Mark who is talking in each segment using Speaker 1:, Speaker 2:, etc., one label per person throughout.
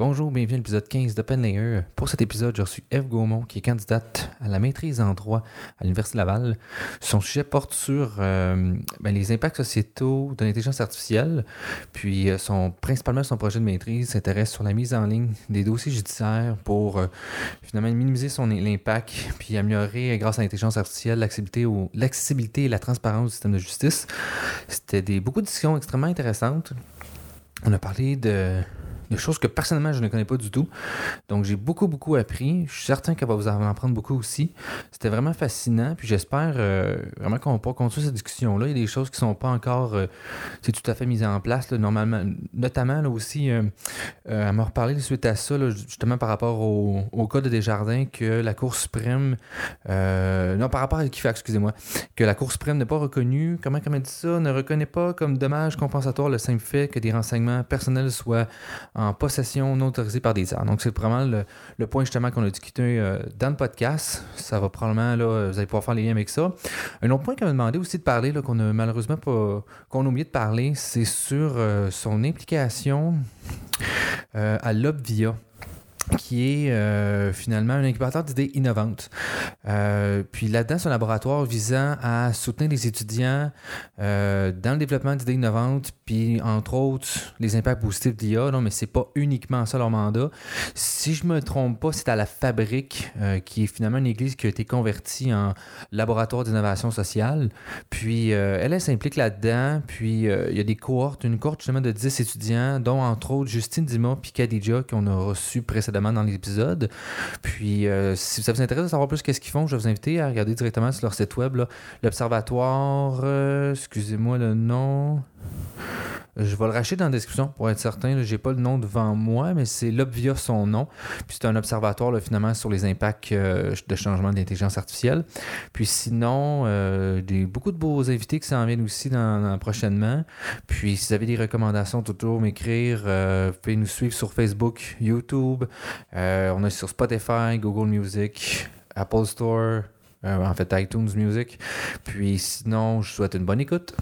Speaker 1: Bonjour, bienvenue à l'épisode 15 d'Open Layer. Pour cet épisode, j'ai reçu Eve Gaumont, qui est candidate à la maîtrise en droit à l'Université Laval. Son sujet porte sur euh, ben, les impacts sociétaux de l'intelligence artificielle. Puis, euh, son, principalement, son projet de maîtrise s'intéresse sur la mise en ligne des dossiers judiciaires pour euh, finalement minimiser son impact puis améliorer, grâce à l'intelligence artificielle, l'accessibilité et la transparence du système de justice. C'était beaucoup de discussions extrêmement intéressantes. On a parlé de des choses que personnellement je ne connais pas du tout. Donc j'ai beaucoup, beaucoup appris. Je suis certain qu'elle va vous en apprendre beaucoup aussi. C'était vraiment fascinant. Puis j'espère euh, vraiment qu'on pourra continuer cette discussion-là. Il y a des choses qui ne sont pas encore euh, tout à fait mises en place. normalement, notamment là, aussi, euh, euh, elle m'a reparlé suite à ça, justement par rapport au, au, cas de Desjardins, que la Cour suprême. non, par rapport à Equifax, excusez-moi. Que la Cour suprême n'a pas reconnu, comment, comment elle dit ça, ne reconnaît pas comme dommage compensatoire le simple fait que des renseignements personnels soient en possession non autorisée par des armes. Donc, c'est vraiment le, point justement qu'on a discuté euh, dans le podcast. Ça va probablement, là, vous allez pouvoir faire les liens avec ça. Un autre point qu'on m'a demandé aussi de parler, qu'on a malheureusement pas, qu'on a oublié de parler, c'est sur euh, son implication euh, à l'Obvia qui est euh, finalement un incubateur d'idées innovantes. Euh, puis là-dedans, c'est un laboratoire visant à soutenir les étudiants euh, dans le développement d'idées innovantes, puis entre autres les impacts positifs d'IA, non, mais c'est pas uniquement ça leur mandat. Si je me trompe pas, c'est à la Fabrique, qui est finalement une église qui a été convertie en laboratoire d'innovation sociale. Puis elle, elle s'implique là-dedans, puis il y a des cohortes, une cohorte justement de 10 étudiants, dont entre autres Justine Dima puis Khadija, qu'on a reçu précédemment dans l'épisode. Puis, euh, si ça vous intéresse de savoir plus qu'est-ce qu'ils font, je vais vous inviter à regarder directement sur leur site web, l'Observatoire, euh, excusez-moi le nom. Je vais le racheter dans la description pour être certain. Je n'ai pas le nom devant moi, mais c'est l'Obvia son nom. Puis c'est un observatoire finalement sur les impacts euh, de changement de l'intelligence artificielle. Puis sinon, euh, des, beaucoup de beaux invités qui s'en viennent aussi prochainement. Puis si vous avez des recommandations, toujours m'écrire. Euh, vous pouvez nous suivre sur Facebook, YouTube. on est sur Spotify, Google Music, Apple Store. en fait, iTunes Music. Puis sinon, je vous souhaite une bonne écoute.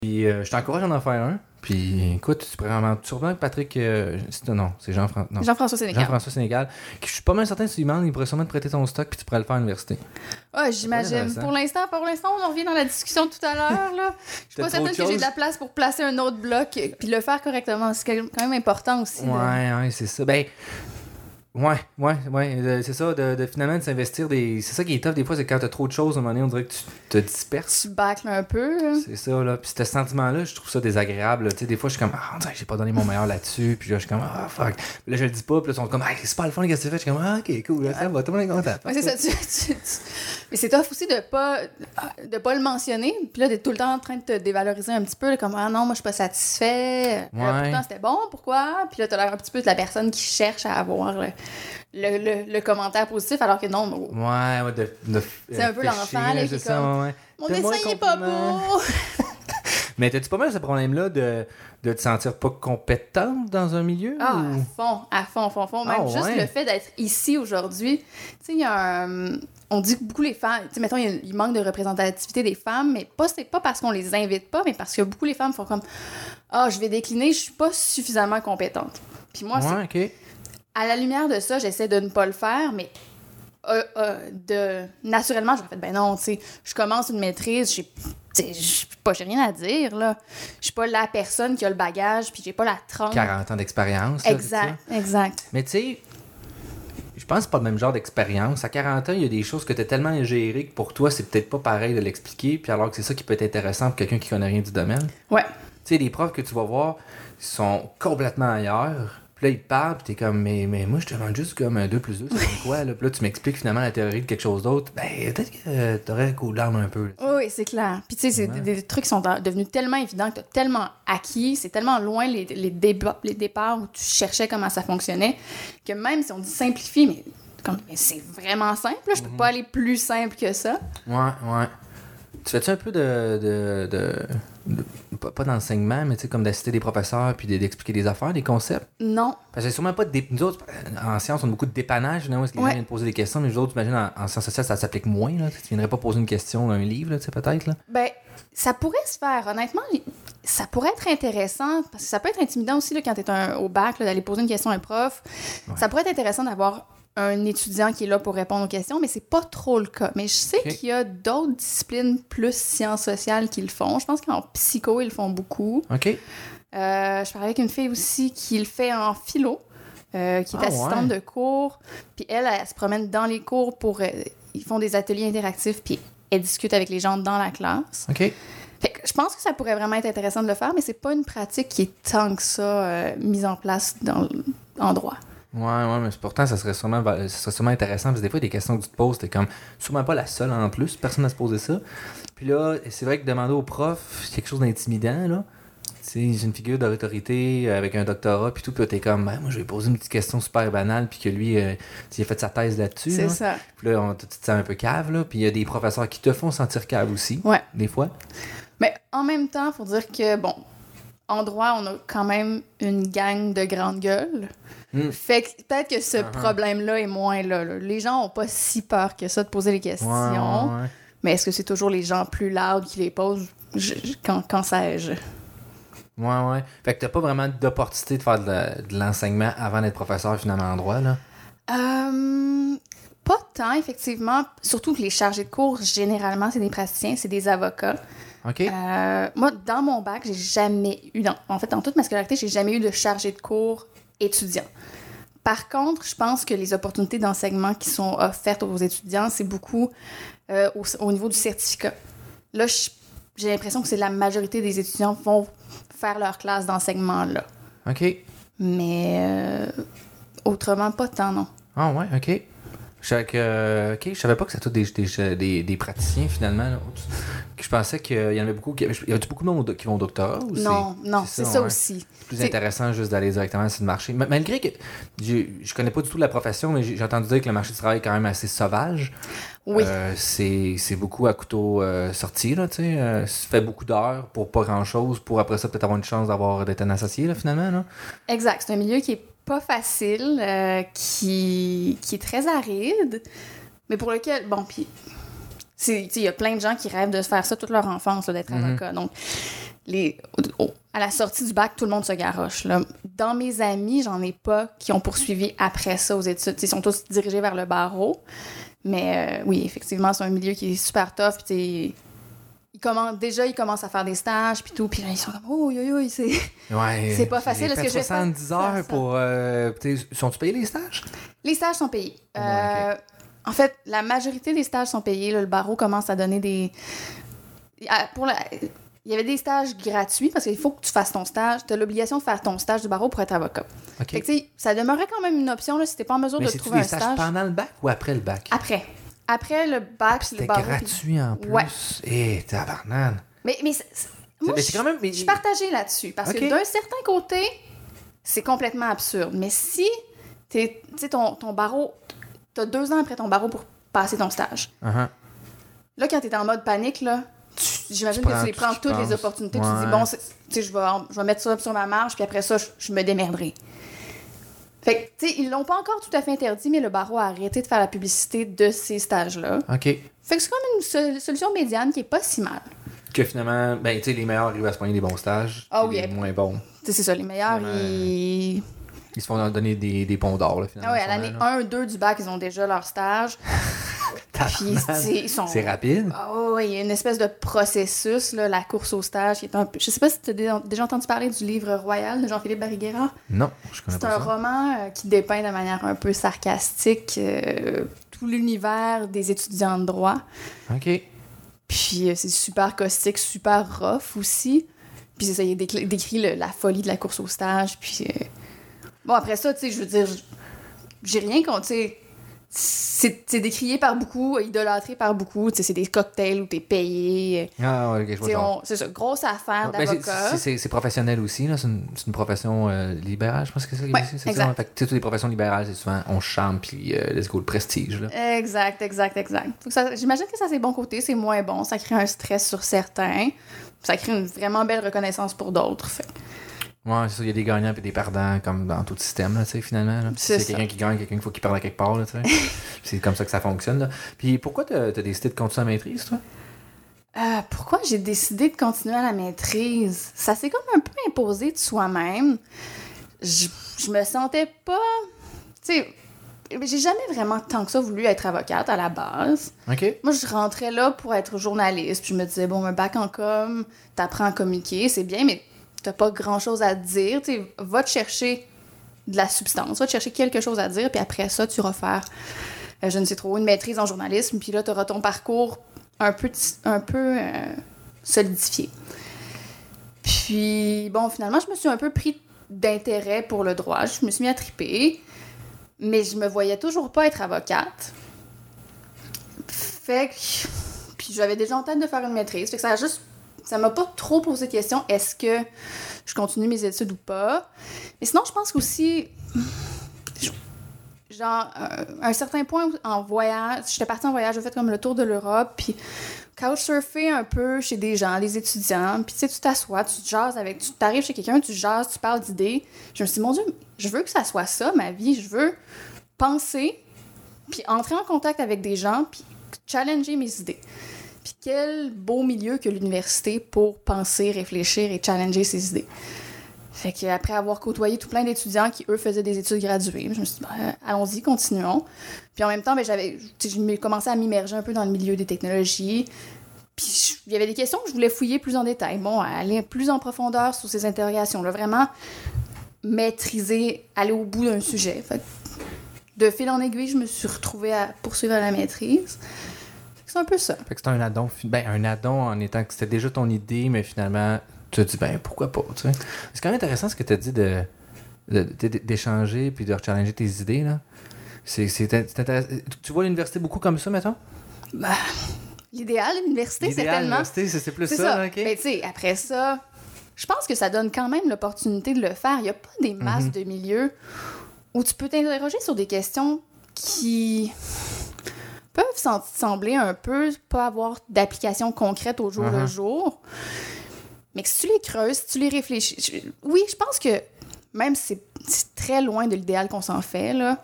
Speaker 1: Puis euh, je t'encourage à en faire un. Puis écoute, tu pourrais vraiment sûrement Patrick. Euh, non, c'est Jean-François.
Speaker 2: Jean-François Sénégal.
Speaker 1: Jean-François Sénégal. Je suis pas mal certain que tu lui demandes, il pourrait sûrement te prêter ton stock puis tu pourrais le faire à l'université.
Speaker 2: Ah, j'imagine. Pour l'instant, pour l'instant, on en revient dans la discussion tout à l'heure. Là. Je suis pas certaine que j'ai de la place pour placer un autre bloc puis le faire correctement. C'est quand même important aussi.
Speaker 1: Ouais, ouais, c'est ça. Ben, Ouais, ouais, ouais. Euh, c'est ça, de, de, finalement de s'investir des. C'est ça qui est tough des fois, c'est quand t'as trop de choses, à un moment donné, on dirait que tu te disperses.
Speaker 2: Tu bâcles un peu.
Speaker 1: C'est ça, là. Puis ce sentiment-là, je trouve ça désagréable. Tu sais, des fois, je suis comme, ah, on dirait que j'ai pas donné mon meilleur là-dessus. Puis là, je suis comme, ah, fuck. Puis là, je le dis pas. Puis là, ils sont comme, ah, c'est pas le fun, qu'est-ce que tu fais? Je suis comme, ah, ok, cool, là, ça va, tout le monde est content.
Speaker 2: Ouais, c'est ça. Tu, Mais c'est tough aussi de pas, de pas le mentionner. Puis là, d'être tout le temps en train de te dévaloriser un petit peu, comme, ah non, moi, je suis pas satisfait. Ouais. pourtant, c'était bon, pourquoi? Puis là, t'as l'air un petit peu de la personne qui cherche à avoir le, le, commentaire positif, alors que non.
Speaker 1: Ouais, ouais, de,
Speaker 2: C'est un peu l'enfant, là, qui comme, ouais. Mon dessin, il est pas beau!
Speaker 1: Mais t'as-tu pas mal ce problème-là de, de te sentir pas compétente dans un milieu?
Speaker 2: Ah, à fond, à fond, à fond, à fond. Même ah, juste le fait d'être ici aujourd'hui. Tu sais, il y a un... On dit que beaucoup les femmes... Tu sais, mettons, il, manque de représentativité des femmes, mais pas, c'est pas parce qu'on les invite pas, mais parce que beaucoup les femmes font comme « Ah, je vais décliner, je suis pas suffisamment compétente. » Puis moi,
Speaker 1: ouais, OK
Speaker 2: à la lumière de ça, j'essaie de ne pas le faire, mais euh, euh, de naturellement, je me fais ben non, tu sais, je commence une maîtrise, j'ai pas j'ai rien à dire là. Je suis pas la personne qui a le bagage, puis j'ai pas la trompe.
Speaker 1: 40 ans d'expérience.
Speaker 2: Exact, exact.
Speaker 1: Mais tu sais, je pense que c'est pas le même genre d'expérience. À 40 ans, il y a des choses que tu as tellement ingérées que pour toi, c'est peut-être pas pareil de l'expliquer, puis alors que c'est ça qui peut être intéressant pour quelqu'un qui connaît rien du domaine.
Speaker 2: Ouais.
Speaker 1: Tu sais, les profs que tu vas voir sont complètement ailleurs puis là, il parle, puis t'es comme, mais, mais moi, je te demande juste comme un 2 plus 2, c'est quoi, là? Puis là, tu m'expliques finalement la théorie de quelque chose d'autre. Ben, peut-être que t'aurais cool down un peu.
Speaker 2: Oui, c'est clair. Puis tu sais, c'est des, trucs qui sont devenus tellement évidents que t'as tellement acquis, c'est tellement loin les, les, débats, les départs où tu cherchais comment ça fonctionnait, que même si on dit simplifie, mais comme, c'est vraiment simple, je peux mhm. pas aller plus simple que ça.
Speaker 1: Ouais, ouais. Tu fais-tu un peu de, de, pas d'enseignement, mais tu sais, comme d'assister des professeurs puis d'expliquer des affaires, des concepts?
Speaker 2: Non.
Speaker 1: Parce que sûrement pas des. Nous autres, en sciences, on a beaucoup de dépannage, est-ce que les gens viennent poser des questions, mais nous autres, imagine, en, en sciences sociales, ça s'applique moins, là. Tu viendrais pas poser une question un livre, tu sais, peut-être, là?
Speaker 2: Ben, ça pourrait se faire, honnêtement. ça pourrait être intéressant, parce que ça peut être intimidant aussi là, quand tu es au bac, d'aller poser une question à un prof. Ça pourrait être intéressant d'avoir un étudiant qui est là pour répondre aux questions, mais c'est pas trop le cas. Mais je sais qu'il y a d'autres disciplines plus sciences sociales qui le font. Je pense qu'en psycho, ils le font beaucoup.
Speaker 1: OK.
Speaker 2: Euh, je parlais avec une fille aussi qui le fait en philo, euh, qui est ah, assistante de cours. Puis elle, elle, se promène dans les cours pour... Euh, ils font des ateliers interactifs, puis elle discute avec les gens dans la classe.
Speaker 1: OK.
Speaker 2: Fait que je pense que ça pourrait vraiment être intéressant de le faire, mais c'est pas une pratique qui est tant que ça mise en place dans, en droit.
Speaker 1: Ouais, ouais, mais pourtant, ça serait sûrement, ça serait sûrement intéressant. Parce que des fois, des questions que tu te poses, t'es comme sûrement pas la seule en plus. Personne n'a se poser ça. Puis là, c'est vrai que demander au prof, c'est quelque chose d'intimidant, là. C'est une figure d'autorité avec un doctorat, puis tout, puis t'es comme, ben, moi, je vais poser une petite question super banale, puis que lui, euh, il a fait sa thèse là-dessus.
Speaker 2: C'est ça.
Speaker 1: Puis là, on, tu te sens un peu cave, là. Puis il y a des professeurs qui te font sentir cave aussi.
Speaker 2: Ouais.
Speaker 1: Des fois.
Speaker 2: Mais en même temps, faut dire que, bon, en droit, on a quand même une gang de grandes gueules. Hmm. Fait que peut-être que ce uh-huh. problème-là est moins là, Les gens ont pas si peur que ça de poser les questions. Mais est-ce que c'est toujours les gens plus loud qui les posent? quand, quand sais-je?
Speaker 1: Ouais, ouais. Fait que t'as pas vraiment d'opportunité de faire de, l'enseignement avant d'être professeur finalement en droit, là?
Speaker 2: Euh, pas tant, effectivement. Surtout que les chargés de cours, généralement, c'est des praticiens, c'est des avocats.
Speaker 1: OK.
Speaker 2: Euh, moi, dans mon bac, j'ai jamais eu, en fait, dans toute ma scolarité, j'ai jamais eu de chargé de cours étudiant. Par contre, je pense que les opportunités d'enseignement qui sont offertes aux étudiants, c'est beaucoup euh, au, niveau du certificat. Là, j'ai l'impression que c'est la majorité des étudiants vont faire leur classe d'enseignement là.
Speaker 1: OK.
Speaker 2: Mais euh, autrement, pas tant, non.
Speaker 1: Ah ouais, OK. Je, ok, je savais pas que c'était tous des, des, des, praticiens finalement. Je pensais qu'il y en avait beaucoup. Il y a beaucoup de monde qui vont au doctorat aussi.
Speaker 2: Non, non, c'est ça, aussi.
Speaker 1: C'est plus intéressant juste d'aller directement sur le marché. Malgré que je, je connais pas du tout la profession, mais j'ai entendu dire que le marché du travail est quand même assez sauvage.
Speaker 2: Oui.
Speaker 1: Euh, c'est beaucoup à couteau euh, sorti, là, tu sais. Euh, ça fait beaucoup d'heures pour pas grand-chose, pour après ça peut-être avoir une chance d'avoir d'être un associé, là, finalement. Là.
Speaker 2: Exact. C'est un milieu qui est pas facile, euh, qui, qui est très aride, mais pour lequel, bon, puis, il y a plein de gens qui rêvent de faire ça toute leur enfance, d'être mhm. avocat. Donc, les, à la sortie du bac, tout le monde se garoche. Là. Dans mes amis, j'en ai pas qui ont poursuivi après ça aux études. Ils sont tous dirigés vers le barreau. Mais euh, oui, effectivement, c'est un milieu qui est super tough. Puis déjà, ils commencent à faire des stages, puis tout, puis là, ils sont comme, oh, yo, yo, c'est
Speaker 1: ouais,
Speaker 2: c'est pas facile. Est-ce que
Speaker 1: 70 heures pour. Euh, sont-tu payés les stages?
Speaker 2: Les stages sont payés. Euh, en fait, la majorité des stages sont payés. le barreau commence à donner des. Pour Il y avait des stages gratuits parce qu'il faut que tu fasses ton stage. Tu as l'obligation de faire ton stage du barreau pour être avocat. Fait que, ça demeurait quand même une option là, si tu pas en mesure de trouver un stage.
Speaker 1: stage pendant le bac ou après le bac?
Speaker 2: Après. Après le bac,
Speaker 1: C'était gratuit en plus. Ouais. Eh, tabarnane.
Speaker 2: Mais, mais, moi, je, quand même, je suis partagée là-dessus. Parce que d'un certain côté, c'est complètement absurde. Mais si tu ton, ton barreau, tu as deux ans après ton barreau pour passer ton stage.
Speaker 1: Uh-huh.
Speaker 2: Là, quand tu es en mode panique, là, j'imagine que tu les prends toutes les opportunités. Tu dis, bon, je vais, je vais mettre ça sur ma marge, puis après ça, je me démerderai. Fait que, tu sais, ils l'ont pas encore tout à fait interdit, mais le barreau a arrêté de faire la publicité de ces stages-là.
Speaker 1: OK.
Speaker 2: Fait que c'est comme une solution médiane qui est pas si mal.
Speaker 1: Que finalement, ben, tu sais, les meilleurs arrivent à se poigner des bons stages.
Speaker 2: Ah oui.
Speaker 1: Les moins bons.
Speaker 2: c'est ça, les meilleurs, ils.
Speaker 1: Ils se font donner des, des ponts d'or, là, finalement.
Speaker 2: Ah oui, à l'année 1-2 du bac, ils ont déjà leur stage.
Speaker 1: C'est rapide.
Speaker 2: Oh, oui, il y a une espèce de processus, là, la course au stage. Qui est un peu... Je sais pas si tu as déjà entendu parler du livre Royal de Jean-Philippe Barriguera?
Speaker 1: Non, je connais pas
Speaker 2: C'est un roman euh, qui dépeint de manière un peu sarcastique euh, tout l'univers des étudiants de droit.
Speaker 1: OK.
Speaker 2: Puis euh, c'est super caustique, super rough aussi. Puis ça, il décrit la folie de la course au stage. Puis bon, après ça, tu sais, je veux dire, j'ai rien contre, c'est décrié par beaucoup, idolâtré par beaucoup. C'est des cocktails où t'es payé.
Speaker 1: Ah ouais, je vois
Speaker 2: C'est ça, grosse affaire
Speaker 1: ben,
Speaker 2: d'avocat.
Speaker 1: c'est professionnel aussi, c'est une, une, profession euh, libérale, je pense que c'est
Speaker 2: ouais,
Speaker 1: ça. Exact. Fait toutes les professions libérales, c'est souvent on chante puis euh, let's go le prestige. Là.
Speaker 2: Exact, exact, exact. J'imagine que ça c'est bon côté, c'est moins bon. Ça crée un stress sur certains. Ça crée une vraiment belle reconnaissance pour d'autres. Fait.
Speaker 1: Ouais, c'est ça, il y a des gagnants et des perdants comme dans tout système, là, tu sais, finalement. C'est quelqu'un qui gagne, quelqu'un qu'il faut qu'il perde à quelque part, tu sais. c'est comme ça que ça fonctionne, là. Puis pourquoi t'as as décidé de continuer la maîtrise, toi?
Speaker 2: Euh, pourquoi j'ai décidé de continuer à la maîtrise? Ça s'est comme un peu imposé de soi-même. Je, je me sentais pas. Tu sais, j'ai jamais vraiment tant que ça voulu être avocate à la base.
Speaker 1: OK.
Speaker 2: Moi, je rentrais là pour être journaliste. Puis je me disais, bon, un bac en com, t'apprends à communiquer, c'est bien, mais t'as pas grand chose à dire. Va te chercher de la substance, va te chercher quelque chose à dire, puis après ça, tu vas faire, euh, je ne sais trop, une maîtrise en journalisme, puis là, tu auras ton parcours un peu, un peu euh, solidifié. Puis, bon, finalement, je me suis un peu pris d'intérêt pour le droit. Je me suis mis à triper, mais je me voyais toujours pas être avocate. Fait que. Puis j'avais déjà en tête de faire une maîtrise. Fait que ça a juste. Ça m'a pas trop posé de question est-ce que je continue mes études ou pas? Mais sinon, je pense qu'aussi. Genre, à un certain point en voyage, j'étais partie en voyage, j'ai fait comme le tour de l'Europe, puis couchsurfer un peu chez des gens, des étudiants, puis tu sais, tu t'assois, tu te jases avec, tu t'arrives chez quelqu'un, tu jases, tu parles d'idées. Je me suis dit, mon Dieu, je veux que ça soit ça, ma vie, je veux penser, puis entrer en contact avec des gens, puis challenger mes idées. Puis quel beau milieu que l'université pour penser, réfléchir et challenger ses idées. Fait qu'après avoir côtoyé tout plein d'étudiants qui, eux, faisaient des études graduées, je me suis dit, ben, allons-y, continuons. Puis en même temps, ben, j'avais commencé à m'immerger un peu dans le milieu des technologies. Puis il y avait des questions que je voulais fouiller plus en détail. Bon, aller plus en profondeur sur ces interrogations-là. Vraiment maîtriser, aller au bout d'un sujet. Fait de fil en aiguille, je me suis retrouvée à poursuivre la maîtrise. C'est un peu ça.
Speaker 1: Fait que c'était un addon, ben, un addon en étant que c'était déjà ton idée, mais finalement, tu te dis, ben pourquoi pas, tu sais. C'est quand même intéressant ce que tu as dit de, d'échanger puis de challenger tes idées, là. C'est, intéressant. Tu vois l'université beaucoup comme ça, mettons?
Speaker 2: Bah, l'idéal, l'université, c'est tellement...
Speaker 1: l'université, c'est, plus ça, OK?
Speaker 2: Mais tu sais, après ça, je pense que ça donne quand même l'opportunité de le faire. Il n'y a pas des masses mhm. de milieux où tu peux t'interroger sur des questions qui peuvent sembler un peu pas avoir d'application concrète au jour le uh-huh. jour. Mais que si tu les creuses, si tu les réfléchis. Oui, je pense que même si c'est très loin de l'idéal qu'on s'en fait, là,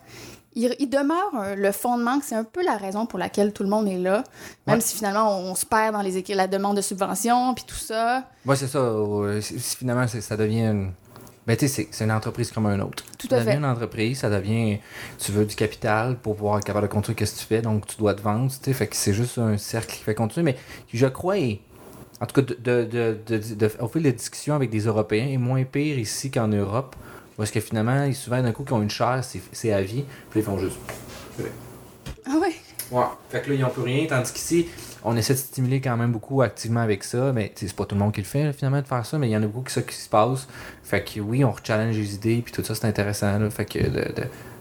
Speaker 2: il, demeure le fondement que c'est un peu la raison pour laquelle tout le monde est là. Même si finalement on, se perd dans les la demande de subvention puis tout ça.
Speaker 1: Oui, c'est ça. Finalement, ça devient ben, tu sais, c'est une entreprise comme un autre.
Speaker 2: Tout à
Speaker 1: ça devient une entreprise, ça devient. Tu veux du capital pour pouvoir être capable de construire ce que tu fais, donc tu dois te vendre, tu sais. Fait que c'est juste un cercle qui fait continuer. Mais je crois, en tout cas, de, de, de, de, au fil des discussions avec des Européens, est moins pire ici qu'en Europe. Parce que finalement, ils souvent d'un coup qui ont une chaire, c'est à vie, puis ils font juste.
Speaker 2: Ah ouais?
Speaker 1: Ouais. Fait que là, ils n'ont plus rien, tandis qu'ici, on essaie de stimuler quand même beaucoup activement avec ça, mais c'est pas tout le monde qui le fait finalement de faire ça, mais il y en a beaucoup qui, ça qui se passe. Fait que oui, on challenge les idées, puis tout ça, c'est intéressant. Là, fait que de,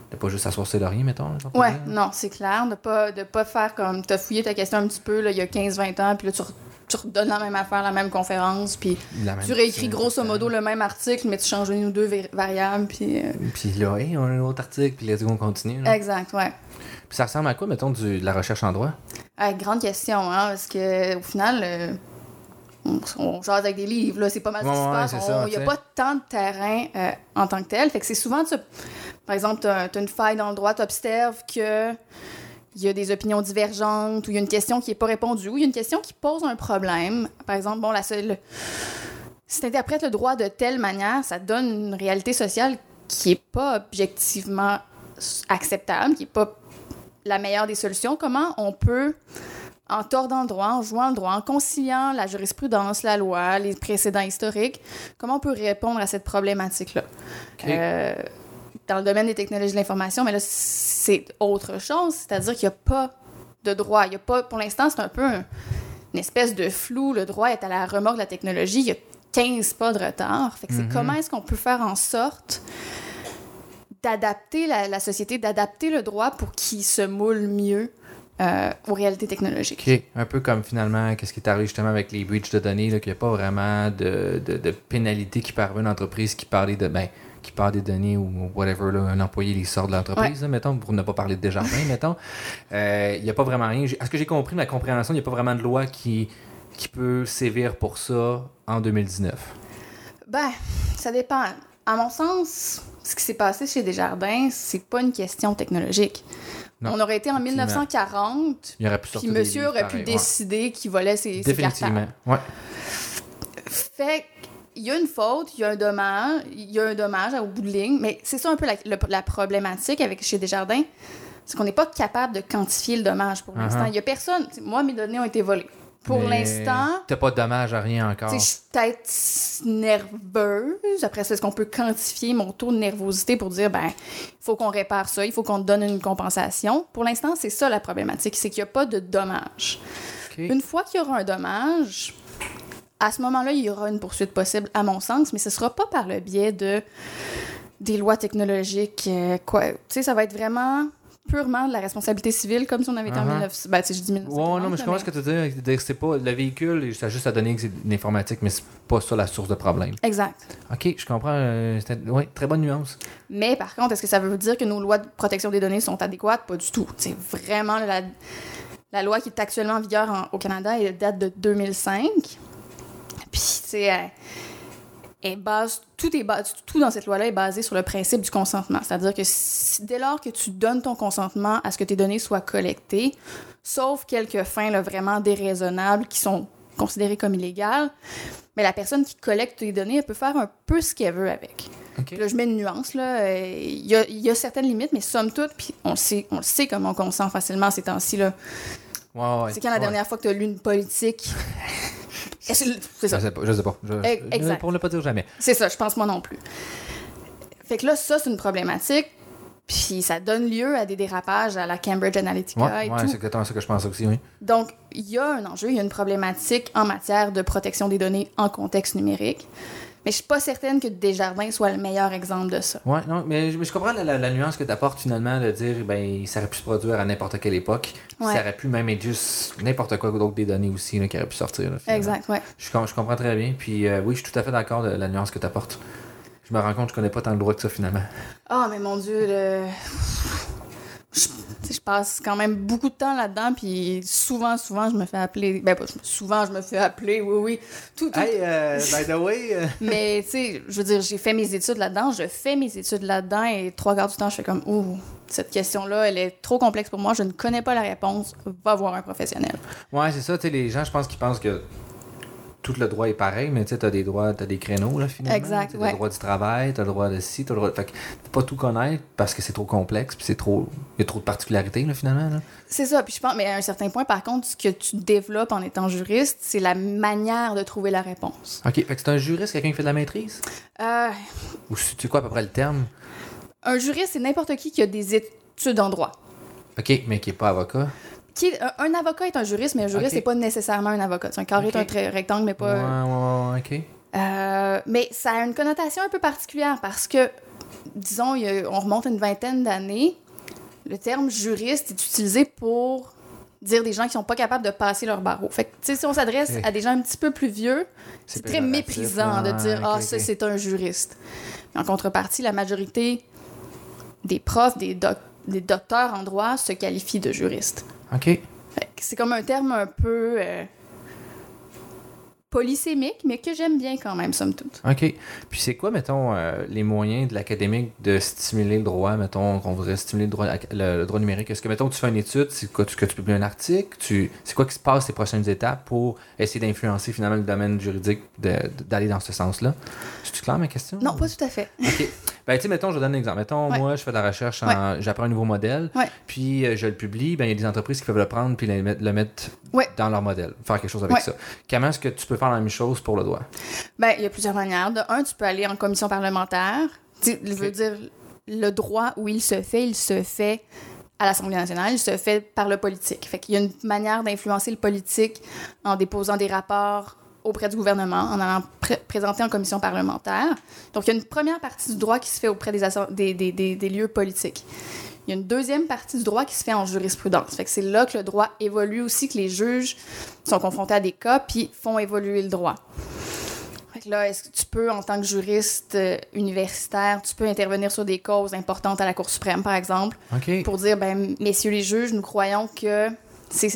Speaker 1: de, pas juste s'asseoir sur rien, mettons.
Speaker 2: ouais, non, c'est clair. De pas, de pas faire comme. T'as fouillé ta question un petit peu là, il y a 15-20 ans, puis là, tu, tu redonnes la même affaire, la même conférence, puis tu réécris grosso modo le même article, mais tu changes une ou deux variables, puis. Euh,
Speaker 1: puis là, on a un autre article, puis let's go, on continue.
Speaker 2: Exact, ouais.
Speaker 1: Puis ça ressemble à quoi, mettons, du, de la recherche en droit?
Speaker 2: Ah, grande question, hein, parce que au final, euh, on, jase avec des livres, là, c'est pas mal ce qui se passe. Il n'y a pas tant de terrain euh, en tant que tel. Fait que c'est souvent, par exemple, tu as, une faille dans le droit, tu observes que il y a des opinions divergentes ou il y a une question qui n'est pas répondue ou il y a une question qui pose un problème. Par exemple, bon, la seule. Si tu interprètes le droit de telle manière, ça donne une réalité sociale qui n'est pas objectivement acceptable, qui n'est pas la meilleure des solutions. Comment on peut, en tordant le droit, en jouant le droit, en conciliant la jurisprudence, la loi, les précédents historiques, comment on peut répondre à cette problématique-là? Euh, dans le domaine des technologies de l'information, mais là, c'est autre chose, c'est-à-dire qu'il n'y a pas de droit. Il y a pas, pour l'instant, c'est un peu une espèce de flou. Le droit est à la remorque de la technologie. Il y a 15 pas de retard. Fait que c'est mhm. comment est-ce qu'on peut faire en sorte d'adapter la, société, d'adapter le droit pour qu'il se moule mieux euh, aux réalités technologiques.
Speaker 1: Un peu comme finalement, qu'est-ce qui est arrivé justement avec les breaches de données, qu'il n'y a pas vraiment de, de, pénalité qui parvient à une entreprise qui parlait de. Ben, qui parle des données ou whatever, un employé les sort de l'entreprise, mettons, pour ne pas parler de Desjardins, mettons. Euh, il n'y a pas vraiment rien. Est-ce que j'ai compris ma compréhension? Il n'y a pas vraiment de loi qui, qui peut sévir pour ça en 2019?
Speaker 2: Ben, ça dépend À mon sens, ce qui s'est passé chez Desjardins, c'est pas une question technologique. On aurait été en 1940,
Speaker 1: Il aurait pu
Speaker 2: puis monsieur aurait pu décider qu'il volait ses, ses
Speaker 1: Définitivement, ouais.
Speaker 2: Fait il y a une faute, il y a un dommage, il y a un dommage au bout de ligne, mais c'est ça un peu la, le- la problématique avec chez Desjardins, c'est qu'on n'est pas capable de quantifier le dommage pour l'instant.
Speaker 1: Uh-huh.
Speaker 2: Il y a personne. Moi, mes données ont été volées. Pour l'instant,
Speaker 1: T'as pas de dommage à rien encore.
Speaker 2: je suis peut-être nerveuse. Après ça, est-ce qu'on peut quantifier mon taux de nervosité pour dire, ben, il faut qu'on répare ça, il faut qu'on te donne une compensation? Pour l'instant, c'est ça la problématique, c'est qu'il n'y a pas de dommage. Une fois qu'il y aura un dommage, à ce moment-là, il y aura une poursuite possible, à mon sens, mais ce sera pas par le biais de des lois technologiques. euh, quoi. Tu sais, ça va être vraiment purement de la responsabilité civile, comme si on avait été en
Speaker 1: Uh-huh.
Speaker 2: 1900. Ben, tu sais, je dis
Speaker 1: Ouais,
Speaker 2: 1940,
Speaker 1: non, mais je comprends ce que tu veux dire. C'est- pas le véhicule, ça juste à donner que c'est l'informatique, mais c'est pas ça la source de problème.
Speaker 2: Exact.
Speaker 1: Ok, je comprends. euh, ouais, très bonne nuance.
Speaker 2: Mais par contre, est-ce que ça veut dire que nos lois de protection des données sont adéquates? Pas du tout. C'est vraiment la, la loi qui est actuellement en vigueur en- au Canada, elle date de 2005. Puis, c'est base, tout, est bas- tout dans cette loi-là est basé sur le principe du consentement. C'est-à-dire que si- dès lors que tu donnes ton consentement à ce que tes données soient collectées, sauf quelques fins là, vraiment déraisonnables qui sont considérées comme illégales, mais la personne qui collecte tes données, elle peut faire un peu ce qu'elle veut avec. Là, je mets une nuance, là. euh, Il y, a, il y a certaines limites, mais somme toute, puis on le sait, on le sait comme on consent facilement ces temps-ci, là.
Speaker 1: Ouais, ouais.
Speaker 2: C'est quand la
Speaker 1: ouais.
Speaker 2: dernière fois que tu as lu une politique? C'est ça?
Speaker 1: Je sais pas. Je sais pas. Je-
Speaker 2: exact.
Speaker 1: Pour ne pas dire jamais.
Speaker 2: C'est ça, je pense moi non plus. Fait que là, ça, c'est une problématique. Puis ça donne lieu à des dérapages à la Cambridge Analytica
Speaker 1: Ouais,
Speaker 2: et
Speaker 1: ouais
Speaker 2: tout.
Speaker 1: c'est exactement ça que je pense aussi, oui.
Speaker 2: Donc, il y a un enjeu, il y a une problématique en matière de protection des données en contexte numérique. Mais je suis pas certaine que Desjardins soit le meilleur exemple de ça.
Speaker 1: Ouais, non, mais je, mais je comprends la, la- la nuance que tu apportes finalement de dire, ben, ça aurait pu se produire à n'importe quelle époque.
Speaker 2: Ouais.
Speaker 1: Ça aurait pu même être juste n'importe quoi d'autre des données aussi là, qui aurait pu sortir. là.
Speaker 2: Exact, ouais.
Speaker 1: Je, com- je comprends très bien. Puis euh, oui, je suis tout à fait d'accord de la nuance que tu apportes. Je me rends compte que je connais pas tant le droit que ça finalement.
Speaker 2: Ah, mais mon Dieu, le... je, passe quand même beaucoup de temps là-dedans, puis souvent, souvent, je me fais appeler. Ben, pas souvent, je me fais appeler, oui, oui. Tout, tout.
Speaker 1: euh, by the way.
Speaker 2: Mais, tu sais, je veux dire, j'ai fait mes études là-dedans, je fais mes études là-dedans, et trois quarts du temps, je fais comme, ouh, cette question-là, elle est trop complexe pour moi, je ne connais pas la réponse, va voir un professionnel.
Speaker 1: Ouais, c'est ça. Tu sais, les gens, je pense qu'ils pensent que tout le droit est pareil, mais tu sais, t'as des droits, t'as des créneaux, là, finalement.
Speaker 2: Exact, ouais.
Speaker 1: le droit du travail, t'as le droit de ci, t'as le droit de... Fait que faut pas tout connaître parce que c'est trop complexe, puis c'est trop... Il y a trop de particularités, là, finalement, là.
Speaker 2: C'est ça, puis je pense, mais à un certain point, par contre, ce que tu développes en étant juriste, c'est la manière de trouver la réponse.
Speaker 1: OK, fait que c'est un juriste, quelqu'un qui fait de la maîtrise?
Speaker 2: Euh,
Speaker 1: Ou c'est quoi, à peu près le terme?
Speaker 2: un juriste, c'est n'importe qui qui a des études en droit.
Speaker 1: OK, mais qui est pas avocat.
Speaker 2: Qui est- un, avocat est un juriste, mais un juriste
Speaker 1: Ok.
Speaker 2: n'est pas nécessairement un avocat. C'est un carré est un rectangle, mais pas.
Speaker 1: Ouais, ouais.
Speaker 2: Euh, mais ça a une connotation un peu particulière parce que, disons, il y a- on remonte à une vingtaine d'années, le terme juriste est utilisé pour dire des gens qui sont pas capables de passer leur barreau. Fait que, si on s'adresse à des gens un petit peu plus vieux, c'est très méprisant de dire Ah, ça, c'est un juriste. Mais en contrepartie, la majorité des profs, des, doc- des docteurs en droit se qualifient de juristes.
Speaker 1: OK.
Speaker 2: C'est comme un terme un peu euh, polysémique, mais que j'aime bien quand même, somme toute.
Speaker 1: OK. Puis c'est quoi, mettons, euh, les moyens de l'académique de stimuler le droit, mettons, qu'on voudrait stimuler le droit, le, droit numérique? Est-ce que, mettons, tu fais une étude, c'est quoi, tu, que tu publies un article? Tu, c'est quoi qui se passe les prochaines étapes pour essayer d'influencer finalement le domaine juridique d'aller dans ce sens-là? C'est-tu clair ma question?
Speaker 2: Non, pas tout à fait.
Speaker 1: OK. Ben, tu sais, mettons, je donne un exemple. Mettons,
Speaker 2: Ouais.
Speaker 1: moi, je fais de la recherche, en- j'apprends un nouveau modèle, puis euh, je le publie. Ben, il y a des entreprises qui peuvent le prendre puis le mettre, le mettre
Speaker 2: Ouais.
Speaker 1: dans leur modèle, faire quelque chose avec ça. Comment est-ce que tu peux faire la même chose pour le droit?
Speaker 2: Ben, il y a plusieurs manières. De un, tu peux aller en commission parlementaire. Tu veux dire, le droit où il se fait, il se fait à l'Assemblée nationale, il se fait par le politique. Fait qu'il y a une manière d'influencer le politique en déposant des rapports auprès du gouvernement, en allant pré- présenter en commission parlementaire. Donc, il y a une première partie du droit qui se fait auprès des, asso- des, des, des, des lieux politiques. Il y a une deuxième partie du droit qui se fait en jurisprudence. Fait que c'est là que le droit évolue aussi, que les juges sont confrontés à des cas, puis font évoluer le droit. Fait que là, est-ce que tu peux, en tant que juriste euh, universitaire, tu peux intervenir sur des causes importantes à la Cour suprême, par exemple, pour dire, ben, messieurs les juges, nous croyons que,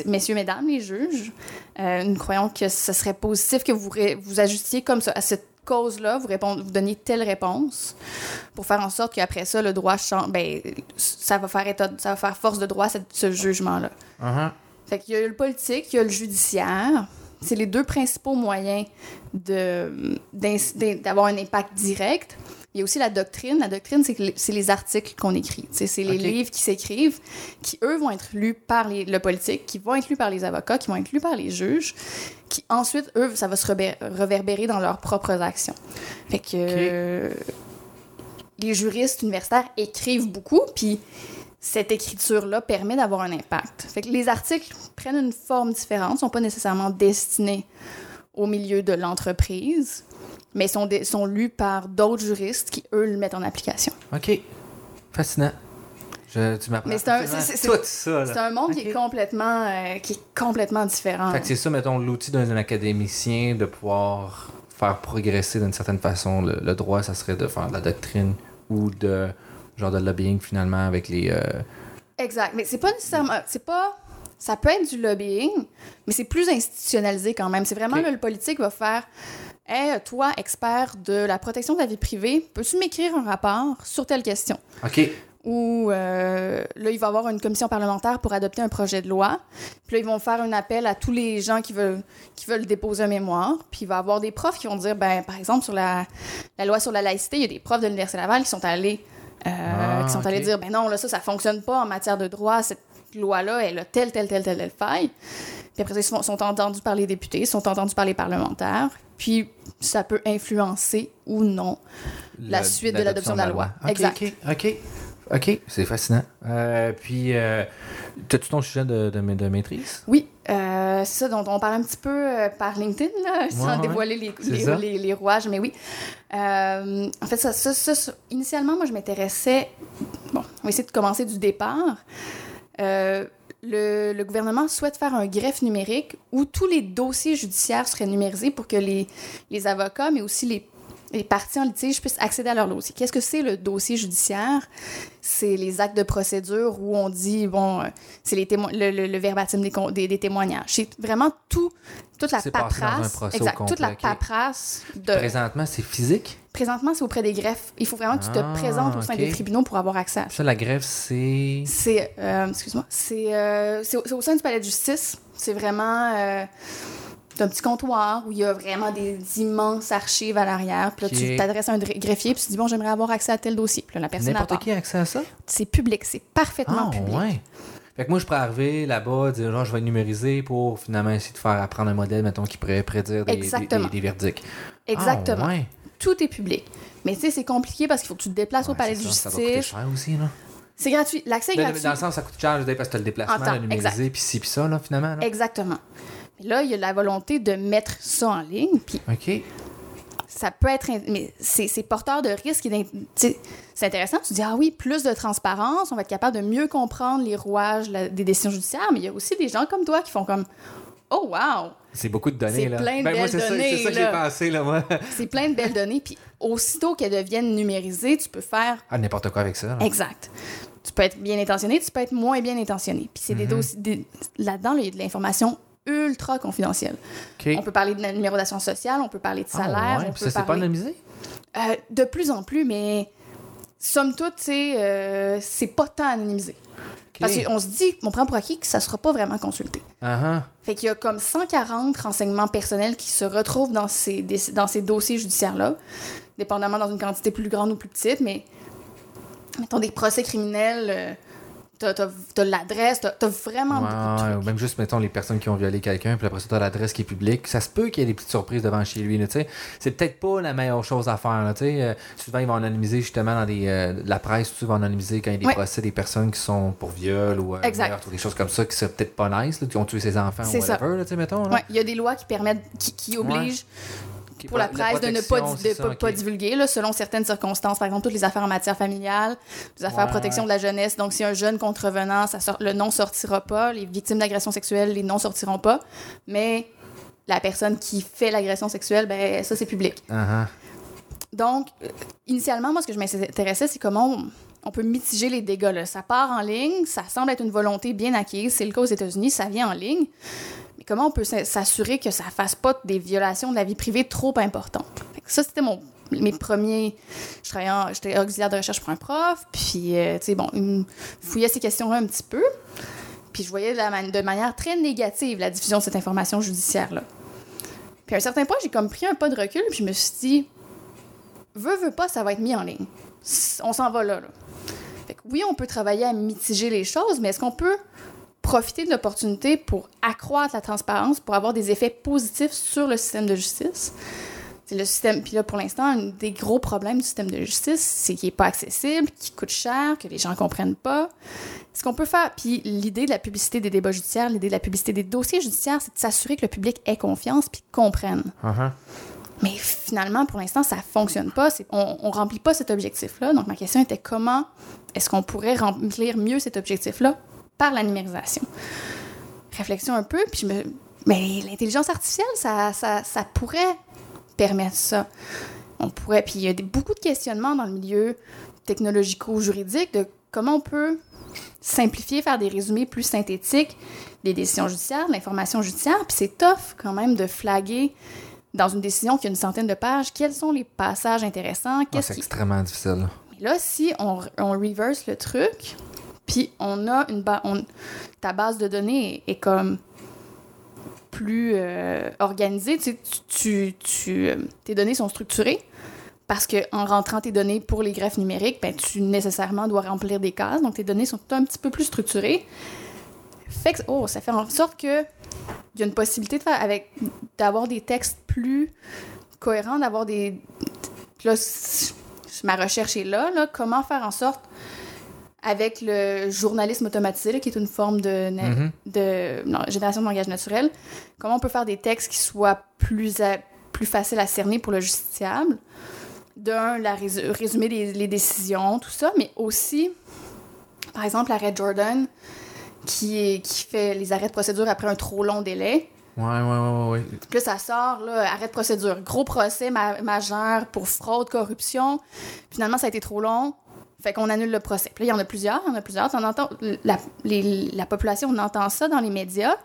Speaker 2: messieurs, mesdames les juges, euh, nous croyons que ce serait positif que vous, vous ajustiez comme ça, à cette cause-là, vous, répondez, vous donniez telle réponse pour faire en sorte qu'après ça, le droit change. Ben, ça va faire, état, ça va faire force de droit, ce jugement-là. Fait qu'il y a le politique, il y a le judiciaire. C'est les deux principaux moyens d'avoir un impact direct. Il y a aussi la doctrine. La doctrine, c'est les articles qu'on écrit. C'est les livres qui s'écrivent, qui, eux, vont être lus par les, le politique, qui vont être lus par les avocats, qui vont être lus par les juges, qui ensuite, eux, ça va se reverbérer dans leurs propres actions. Fait que les juristes universitaires écrivent beaucoup, puis cette écriture-là permet d'avoir un impact. Fait que les articles prennent une forme différente, sont pas nécessairement destinés au milieu de l'entreprise, mais sont, sont lus par d'autres juristes qui, eux, le mettent en application.
Speaker 1: OK. Fascinant. Je, tu m'apprends c'est un, tout ça.
Speaker 2: C'est un monde qui, est complètement, euh, qui est complètement différent.
Speaker 1: Fait que c'est ça, mettons, l'outil d'un académicien de pouvoir faire progresser d'une certaine façon le, droit, ça serait de faire de la doctrine ou de genre de lobbying finalement avec les. Euh,
Speaker 2: exact. Mais c'est pas nécessairement. C'est pas. Ça peut être du lobbying, mais c'est plus institutionnalisé quand même. C'est vraiment là, le politique va faire Hey, toi, expert de la protection de la vie privée, peux-tu m'écrire un rapport sur telle question?
Speaker 1: OK.
Speaker 2: Ou euh, là, il va y avoir une commission parlementaire pour adopter un projet de loi. Puis là, ils vont faire un appel à tous les gens qui veulent, qui veulent déposer un mémoire. Puis il va y avoir des profs qui vont dire, ben, par exemple, sur la, la loi sur la laïcité, il y a des profs de l'Université Laval qui sont allés, euh, ah, qui sont allés dire, ben non, là, ça, ça fonctionne pas en matière de droit. Cette loi-là, elle a telle, telle, telle, telle, telle faille. Puis après ça, ils sont, entendus par les députés, ils sont entendus par les parlementaires. Puis ça peut influencer ou non la, suite de l'adoption de la loi. exact.
Speaker 1: OK, OK. c'est fascinant. Euh, puis, euh, as-tu ton sujet de, de, maîtrise?
Speaker 2: Oui, euh, c'est ça dont on parle un petit peu par LinkedIn, là, sans dévoiler les, les, les, rouages, mais oui. en fait, ça, ça, ça, initialement, moi, je m'intéressais. Bon, on va essayer de commencer du départ le, gouvernement souhaite faire un greffe numérique où tous les dossiers judiciaires seraient numérisés pour que les, les avocats, mais aussi les les parties en litige puissent accéder à leur dossier. Qu'est-ce que c'est le dossier judiciaire? C'est les actes de procédure où on dit, bon, euh, c'est les le, le, verbatim des, des, témoignages. C'est vraiment tout, toute la paperasse. Exact, toute la paperasse. De...
Speaker 1: Présentement, c'est physique?
Speaker 2: Présentement, c'est auprès des greffes. Il faut vraiment que tu te ah, présentes au sein des tribunaux pour avoir accès à
Speaker 1: ça. la greffe, c'est...
Speaker 2: C'est, euh, excuse-moi, euh, c'est, au sein du palais de justice. C'est vraiment un petit comptoir où il y a vraiment des immenses archives à l'arrière. Puis là, tu t'adresses à un greffier, puis tu dis, bon, j'aimerais avoir accès à tel dossier. Puis là, la personne
Speaker 1: N'importe qui a accès à ça?
Speaker 2: C'est public, c'est parfaitement ah, public. Ouais.
Speaker 1: Fait que moi, je pourrais arriver là-bas, dire, genre, je vais numériser pour finalement essayer de faire apprendre un modèle, mettons, qui pourrait prédire des, des, verdicts.
Speaker 2: Exactement. Ah, ouais. Tout est public. Mais tu sais, c'est compliqué parce qu'il faut que tu te déplaces au palais de justice. Ça doit
Speaker 1: cher aussi, là.
Speaker 2: C'est gratuit. L'accès est gratuit.
Speaker 1: Dans le sens, ça coûte cher, parce que tu as le déplacement, le numériser, puis ci, puis ça, là, finalement.
Speaker 2: Exactement. Mais là, il y a la volonté de mettre ça en ligne. Puis
Speaker 1: OK.
Speaker 2: Ça peut être. Mais c'est porteur de risque. C'est intéressant. Tu dis, ah oui, plus de transparence, on va être capable de mieux comprendre les rouages des décisions judiciaires. Mais il y a aussi des gens comme toi qui font comme, oh, wow!
Speaker 1: C'est beaucoup de données, là.
Speaker 2: C'est plein de ben, belles données.
Speaker 1: C'est ça, que j'ai pensé, là, moi.
Speaker 2: c'est plein de belles données. Puis aussitôt qu'elles deviennent numérisées, tu peux faire.
Speaker 1: Ah, n'importe quoi avec ça.
Speaker 2: Exact. Tu peux être bien intentionné, tu peux être moins bien intentionné. Puis c'est des mm-hmm. dossiers. Là-dedans, il y a de l'information ultra confidentiel. On peut parler de la numéro sociale, on peut parler de ah, salaire.
Speaker 1: Ah, ça, c'est pas anonymisé?
Speaker 2: Euh, de plus en plus, mais somme toute, euh, c'est pas tant anonymisé. Parce qu'on se dit, on prend pour acquis que ça sera pas vraiment consulté.
Speaker 1: Uh
Speaker 2: Fait qu'il y a comme 140 renseignements personnels qui se retrouvent dans ces, dans ces dossiers judiciaires-là, dépendamment dans une quantité plus grande ou plus petite, mais mettons des procès criminels. T'as, t'as, l'adresse, t'as, t'as vraiment beaucoup de trucs.
Speaker 1: Même juste, mettons, les personnes qui ont violé quelqu'un, puis après ça, t'as l'adresse qui est publique. Ça se peut qu'il y ait des petites surprises devant chez lui. Là, c'est peut-être pas la meilleure chose à faire. Là, euh, souvent, ils vont anonymiser justement dans des, euh, la presse, ils vont anonymiser quand il y a des procès des personnes qui sont pour viol ou, euh, meurtre, ou des choses comme ça qui sont peut-être pas nice, là, qui ont tué ses enfants ou whatever. Là, mettons,
Speaker 2: là. il y a des lois qui permettent, qui, qui obligent pour la presse de ne pas, de, pas, divulguer, là, selon certaines circonstances. Par exemple, toutes les affaires en matière familiale, les affaires de protection de la jeunesse. Donc, si un jeune contrevenant, ça sort, le nom sortira pas. Les victimes d'agression sexuelle, les noms sortiront pas. Mais la personne qui fait l'agression sexuelle, ben ça, c'est public.
Speaker 1: Uh-huh.
Speaker 2: Donc, euh, initialement, moi, ce que je m'intéressais, c'est comment on, peut mitiger les dégâts. Là. Ça part en ligne, ça semble être une volonté bien acquise. C'est le cas aux États-Unis, ça vient en ligne comment on peut s'assurer que ça fasse pas des violations de la vie privée trop importantes? ça, c'était mes premiers. J'étais auxiliaire de recherche pour un prof, puis, euh, tu sais, bon, il me fouillait ces questions-là un petit peu. Puis je voyais de, de, manière très négative la diffusion de cette information judiciaire-là. Puis à un certain point, j'ai comme pris un pas de recul, puis je me suis dit, veux, veux pas, ça va être mis en ligne. On s'en va là, là. Oui, on peut travailler à mitiger les choses, mais est-ce qu'on peut profiter de l'opportunité pour accroître la transparence, pour avoir des effets positifs sur le système de justice? Le système. Puis là, pour l'instant, un des gros problèmes du système de justice, c'est qu'il n'est pas accessible, qu'il coûte cher, que les gens ne comprennent pas. Ce qu'on peut faire, puis l'idée de la publicité des débats judiciaires, l'idée de la publicité des dossiers judiciaires, c'est de s'assurer que le public ait confiance puis comprenne. Uh-huh. Mais finalement, pour l'instant, ça fonctionne pas. On, on remplit pas cet objectif-là. Donc, ma question était comment est-ce qu'on pourrait remplir mieux cet objectif-là par la numérisation? Réflexion un peu, puis je me... Mais l'intelligence artificielle, ça, ça, ça pourrait permettre ça. On pourrait, puis il y a beaucoup de questionnements dans le milieu technologico-juridique de comment on peut simplifier, faire des résumés plus synthétiques des décisions judiciaires, de l'information judiciaire, puis c'est tough quand même de flaguer dans une décision qui a une centaine de pages, quels sont les passages intéressants?
Speaker 1: c'est extrêmement difficile.
Speaker 2: Mais là, si on, on reverse le truc, puis on a une base, ta base de données est comme plus euh, organisé. Tu, tu, tu euh, tes données sont structurées parce qu'en rentrant tes données pour les greffes numériques, ben, tu nécessairement dois remplir des cases. Donc, tes données sont un petit peu plus structurées. Fait que, oh, ça fait en sorte que il y a une possibilité de faire avec d'avoir des textes plus cohérents, d'avoir des. Là, ma recherche est là, là. Comment faire en sorte avec le journalisme automatisé, qui est une forme de, mm-hmm. de génération de langage naturel, comment on peut faire des textes qui soient plus, plus faciles à cerner pour le justiciable? D'un, la résumer les, décisions, tout ça, mais aussi, par exemple, l'arrêt Jordan, qui, qui fait les arrêts de procédure après un trop long délai.
Speaker 1: Ouais, ouais, ouais, ouais.
Speaker 2: Puis là, ça sort, là, arrêt de procédure. Gros procès majeur pour fraude, corruption. Finalement, ça a été trop long fait qu'on annule le procès. Puis là, il y en a plusieurs, il y en a plusieurs. On entend, la, la population, on entend ça dans les médias,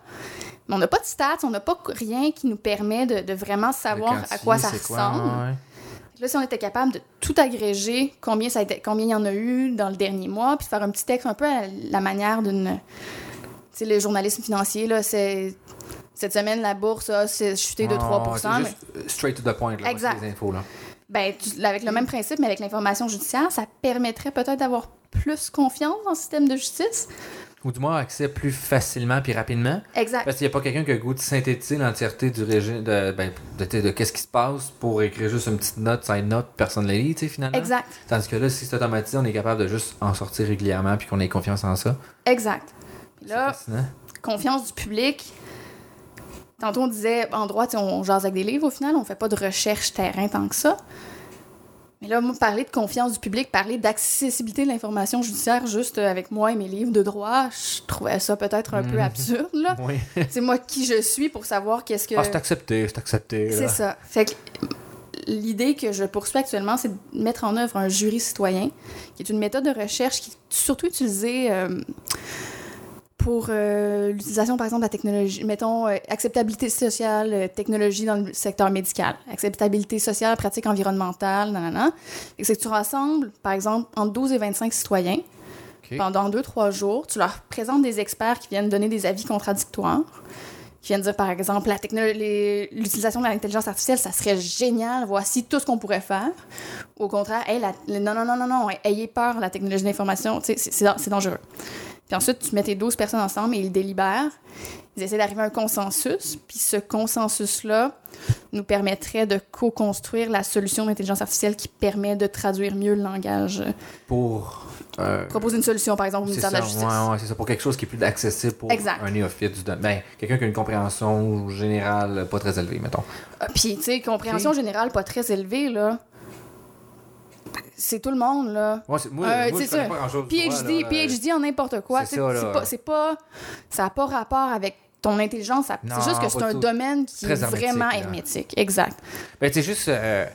Speaker 2: mais on n'a pas de stats, on n'a pas rien qui nous permet de, vraiment savoir à quoi ça ressemble. Là, si on était capable de tout agréger, combien, ça a été, combien il y en a eu dans le dernier mois, puis faire un petit texte un peu à la manière d'une... Tu sais, le journalisme financier, là, c'est... Cette semaine, la bourse a chuté de 3
Speaker 1: mais... Straight to the point, là,
Speaker 2: exact.
Speaker 1: infos, là
Speaker 2: ben, avec le même principe, mais avec l'information judiciaire, ça permettrait peut-être d'avoir plus confiance dans le système de justice.
Speaker 1: Ou du moins accès plus facilement puis rapidement.
Speaker 2: Exact.
Speaker 1: Parce qu'il n'y a pas quelqu'un qui a le goût de synthétiser l'entièreté du régime, de, ben, de, qu'est-ce qui se passe pour écrire juste une petite note, une note, personne ne la lit, tu sais, finalement.
Speaker 2: Exact.
Speaker 1: Tandis que là, si c'est automatisé, on est capable de juste en sortir régulièrement puis qu'on ait confiance en ça.
Speaker 2: Exact. Là, confiance du public, Tantôt, on disait, en droit, on jase avec des livres au final, on fait pas de recherche terrain tant que ça. Mais là, moi, parler de confiance du public, parler d'accessibilité de l'information judiciaire juste avec moi et mes livres de droit, je trouvais ça peut-être un peu mhm. absurde, là.
Speaker 1: Oui.
Speaker 2: c'est moi qui je suis pour savoir qu'est-ce que...
Speaker 1: Ah, c'est accepté, c'est accepté.
Speaker 2: C'est ça. Fait que l'idée que je poursuis actuellement, c'est de mettre en œuvre un jury citoyen, qui est une méthode de recherche qui est surtout utilisée... Euh, pour euh, l'utilisation, par exemple, de la technologie, mettons, euh, acceptabilité sociale, euh, technologie dans le secteur médical, acceptabilité sociale, pratique environnementale, nanana. Et c'est que tu rassembles, par exemple, entre 12 et 25 citoyens pendant deux, trois jours. Tu leur présentes des experts qui viennent donner des avis contradictoires, qui viennent dire, par exemple, la l'utilisation de l'intelligence artificielle, ça serait génial, voici tout ce qu'on pourrait faire. Au contraire, hey, non, non, non, non, non, ayez peur, la technologie d'information, c'est dangereux. Puis ensuite, tu mets tes 12 personnes ensemble et ils délibèrent. Ils essaient d'arriver à un consensus. Puis ce consensus-là nous permettrait de co-construire la solution d'intelligence artificielle qui permet de traduire mieux le langage.
Speaker 1: Pour.
Speaker 2: Euh, proposer une solution, par exemple, au ministère de la Justice.
Speaker 1: Oui, ouais, c'est ça. Pour quelque chose qui est plus accessible pour un néophyte du Ben, quelqu'un qui a une compréhension générale pas très élevée, mettons.
Speaker 2: Ah, puis, tu sais, compréhension générale pas très élevée, là c'est tout le monde, là.
Speaker 1: moi, euh, moi je ça. pas grand-chose.
Speaker 2: PhD, PhD en n'importe quoi. C'est pas, pas, ça n'a pas rapport avec ton intelligence. C'est juste que c'est un domaine qui est vraiment hermétique. Exact.
Speaker 1: Ben, c'est juste euh,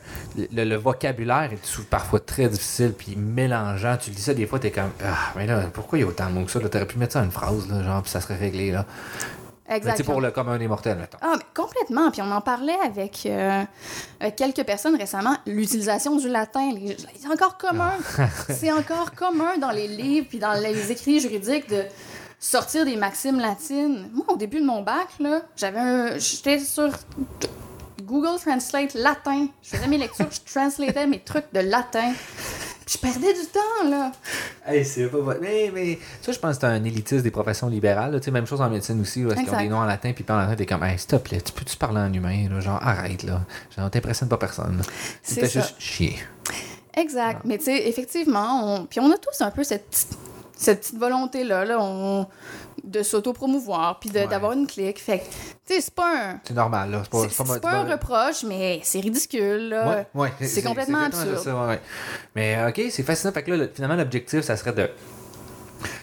Speaker 1: le, vocabulaire est parfois très difficile puis mélangeant. Tu dis ça des fois, t'es comme Ah, mais là, pourquoi il y a autant de mots que ça? T'aurais pu mettre ça en une phrase, là, genre, puis ça serait réglé, là.
Speaker 2: Exactement.
Speaker 1: pour le commun des mortels, mettons.
Speaker 2: Ah, mais complètement. Puis on en parlait avec, euh, avec quelques personnes récemment. L'utilisation du latin, les- c'est encore commun. c'est encore commun dans les livres puis dans les écrits juridiques de sortir des maximes latines. Moi, au début de mon bac, là, j'avais un... J'étais sur Google Translate latin. Je faisais mes lectures, je translatais mes trucs de latin. Puis je perdais du temps, là.
Speaker 1: Hey, c'est pas vrai. Mais, mais ça, je pense que c'est un élitisme des professions libérales. là. Tu sais, même chose en médecine aussi, où est-ce qu'ils ont des noms en latin, puis en latin, t'es comme, hey, stop, plaît, tu peux-tu parler en humain, là? Genre, arrête, là. Genre, t'impressionnes pas personne. là.
Speaker 2: C'est
Speaker 1: juste chier.
Speaker 2: Exact. Mais tu sais, effectivement, on... puis on a tous un peu cette, petite- cette petite volonté-là, là, on... de s'auto-promouvoir, puis
Speaker 1: Ouais.
Speaker 2: d'avoir une clique. Fait que, tu sais, c'est pas un...
Speaker 1: C'est normal, là. C'est pas,
Speaker 2: un reproche, mais c'est ridicule, là.
Speaker 1: Ouais, ouais,
Speaker 2: c'est complètement absurde.
Speaker 1: ça, ouais, ouais. Mais euh, ok, c'est fascinant. Fait que là, le- finalement, l'objectif, ça serait de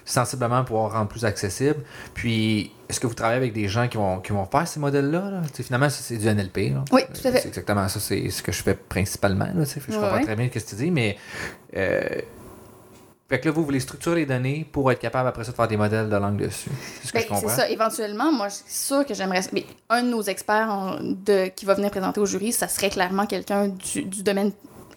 Speaker 1: sensiblement pouvoir rendre plus accessible. Puis, est-ce que vous travaillez avec des gens qui vont, qui vont faire ces modèles-là? là? Finalement, c'est du NLP. là.
Speaker 2: Oui, tout à fait.
Speaker 1: C'est exactement ça. C'est ce que je fais principalement. Là, je
Speaker 2: Ouais,
Speaker 1: comprends très bien ce que tu dis, mais. euh, fait que là, vous voulez structurer les données pour être capable après ça de faire des modèles de langue dessus. C'est ce que
Speaker 2: Ben,
Speaker 1: je comprends.
Speaker 2: c'est ça. Éventuellement, moi, c'est sûr que j'aimerais. Mais un de nos experts en- de, qui va venir présenter au jury, ça serait clairement quelqu'un du, du domaine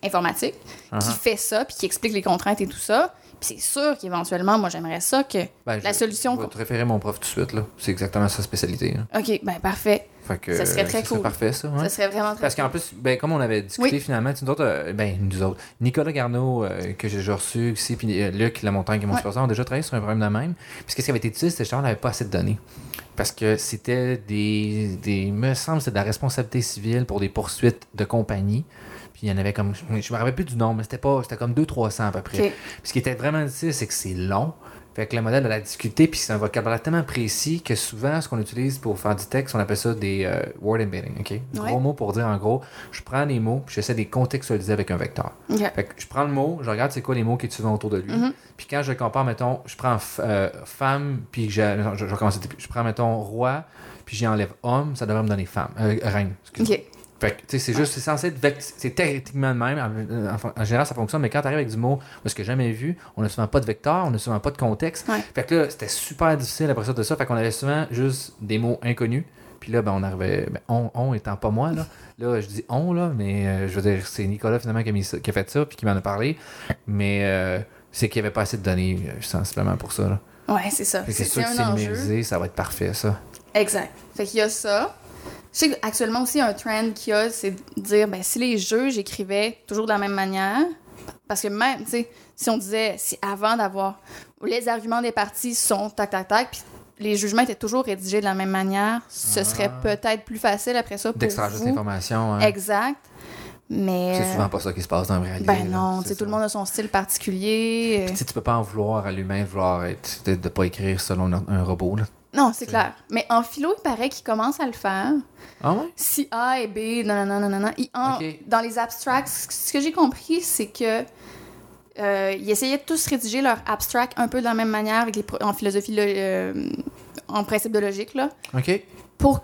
Speaker 2: informatique qui
Speaker 1: Uh-huh.
Speaker 2: fait ça, puis qui explique les contraintes et tout ça. Puis c'est sûr qu'éventuellement, moi, j'aimerais ça que
Speaker 1: Ben,
Speaker 2: la
Speaker 1: je-
Speaker 2: solution.
Speaker 1: Je vais te référer mon prof tout de suite. là. C'est exactement sa spécialité. là.
Speaker 2: OK, ben parfait.
Speaker 1: Fait que,
Speaker 2: Ça serait très
Speaker 1: ça
Speaker 2: cool.
Speaker 1: parfait, ça.
Speaker 2: Ça serait vraiment très
Speaker 1: Parce qu'en plus, ben, comme on avait discuté
Speaker 2: Oui.
Speaker 1: finalement, nous autres, euh, ben, nous autres, Nicolas Garneau, euh, que j'ai déjà reçu ici, puis euh, Luc Lamontagne, qui est mon
Speaker 2: Ouais.
Speaker 1: ont déjà travaillé sur un problème de même. Puis ce qui avait été utilisé, c'était genre, on n'avait pas assez de données. Parce que c'était des, des. me semble, c'était de la responsabilité civile pour des poursuites de compagnie. Puis il y en avait comme. Je me rappelle plus du nombre, mais c'était pas. C'était comme 200-300 à peu près. Puis ce qui était vraiment difficile, c'est que c'est long. Fait que le modèle a la difficulté, puis c'est un vocabulaire tellement précis que souvent, ce qu'on utilise pour faire du texte, on appelle ça des euh, word embedding, OK? Gros
Speaker 2: Ouais.
Speaker 1: mots pour dire, en gros, je prends les mots, puis j'essaie de les contextualiser avec un vecteur. Fait que je prends le mot, je regarde c'est quoi les mots qui est souvent autour de lui,
Speaker 2: Mhm.
Speaker 1: puis quand je compare, mettons, je prends euh, femme, puis je, je, je recommence, je prends, mettons, roi, puis j'enlève homme, ça devrait me donner femme, euh, reine, excuse
Speaker 2: OK.
Speaker 1: Fait que, tu sais, c'est juste, c'est censé être, c'est théoriquement le même. En, en- général, ça fonctionne, mais quand tu arrives avec du mot, parce que j'ai jamais vu, on n'a souvent pas de vecteur, on n'a souvent pas de contexte.
Speaker 2: Ouais.
Speaker 1: Fait que là, c'était super difficile après ça de ça. Fait qu'on avait souvent juste des mots inconnus. Puis là, ben, on arrivait, ben, on, on étant pas moi, là. Là, je dis on, là, mais euh, je veux dire, c'est Nicolas finalement qui a, mis ça- qui a fait ça, puis qui m'en a parlé. Mais euh, c'est qu'il n'y avait pas assez de données, euh, sensiblement, pour ça, là.
Speaker 2: Ouais, c'est ça.
Speaker 1: Fait que
Speaker 2: C'est
Speaker 1: sûr que
Speaker 2: c'est
Speaker 1: numérisé, ça va être parfait, ça.
Speaker 2: Exact. Fait qu'il y a ça. Je sais qu'actuellement aussi, un trend qu'il y a, c'est de dire, ben, si les juges écrivaient toujours de la même manière, parce que même, tu sais, si on disait, si avant d'avoir, les arguments des parties sont tac, tac, tac, puis les jugements étaient toujours rédigés de la même manière, ce serait peut-être plus facile après ça pour
Speaker 1: D'extraire juste l'information. hein.
Speaker 2: Exact. Mais...
Speaker 1: C'est souvent pas ça qui se passe dans la réalité.
Speaker 2: Ben non, tu sais, tout le monde a son style particulier.
Speaker 1: Puis, tu peux pas en vouloir à l'humain vouloir être, de, de pas écrire selon un, un robot. Là.
Speaker 2: Non, c'est clair. Mais en philo, il paraît qu'il commence à le faire.
Speaker 1: Ah ouais?
Speaker 2: Si A et B, non, non, non. Dans les abstracts, ce que j'ai compris, c'est que euh, ils essayaient de tous rédiger leur abstract un peu de la même manière avec les en philosophie, lo- euh, en principe de logique, là,
Speaker 1: OK.
Speaker 2: pour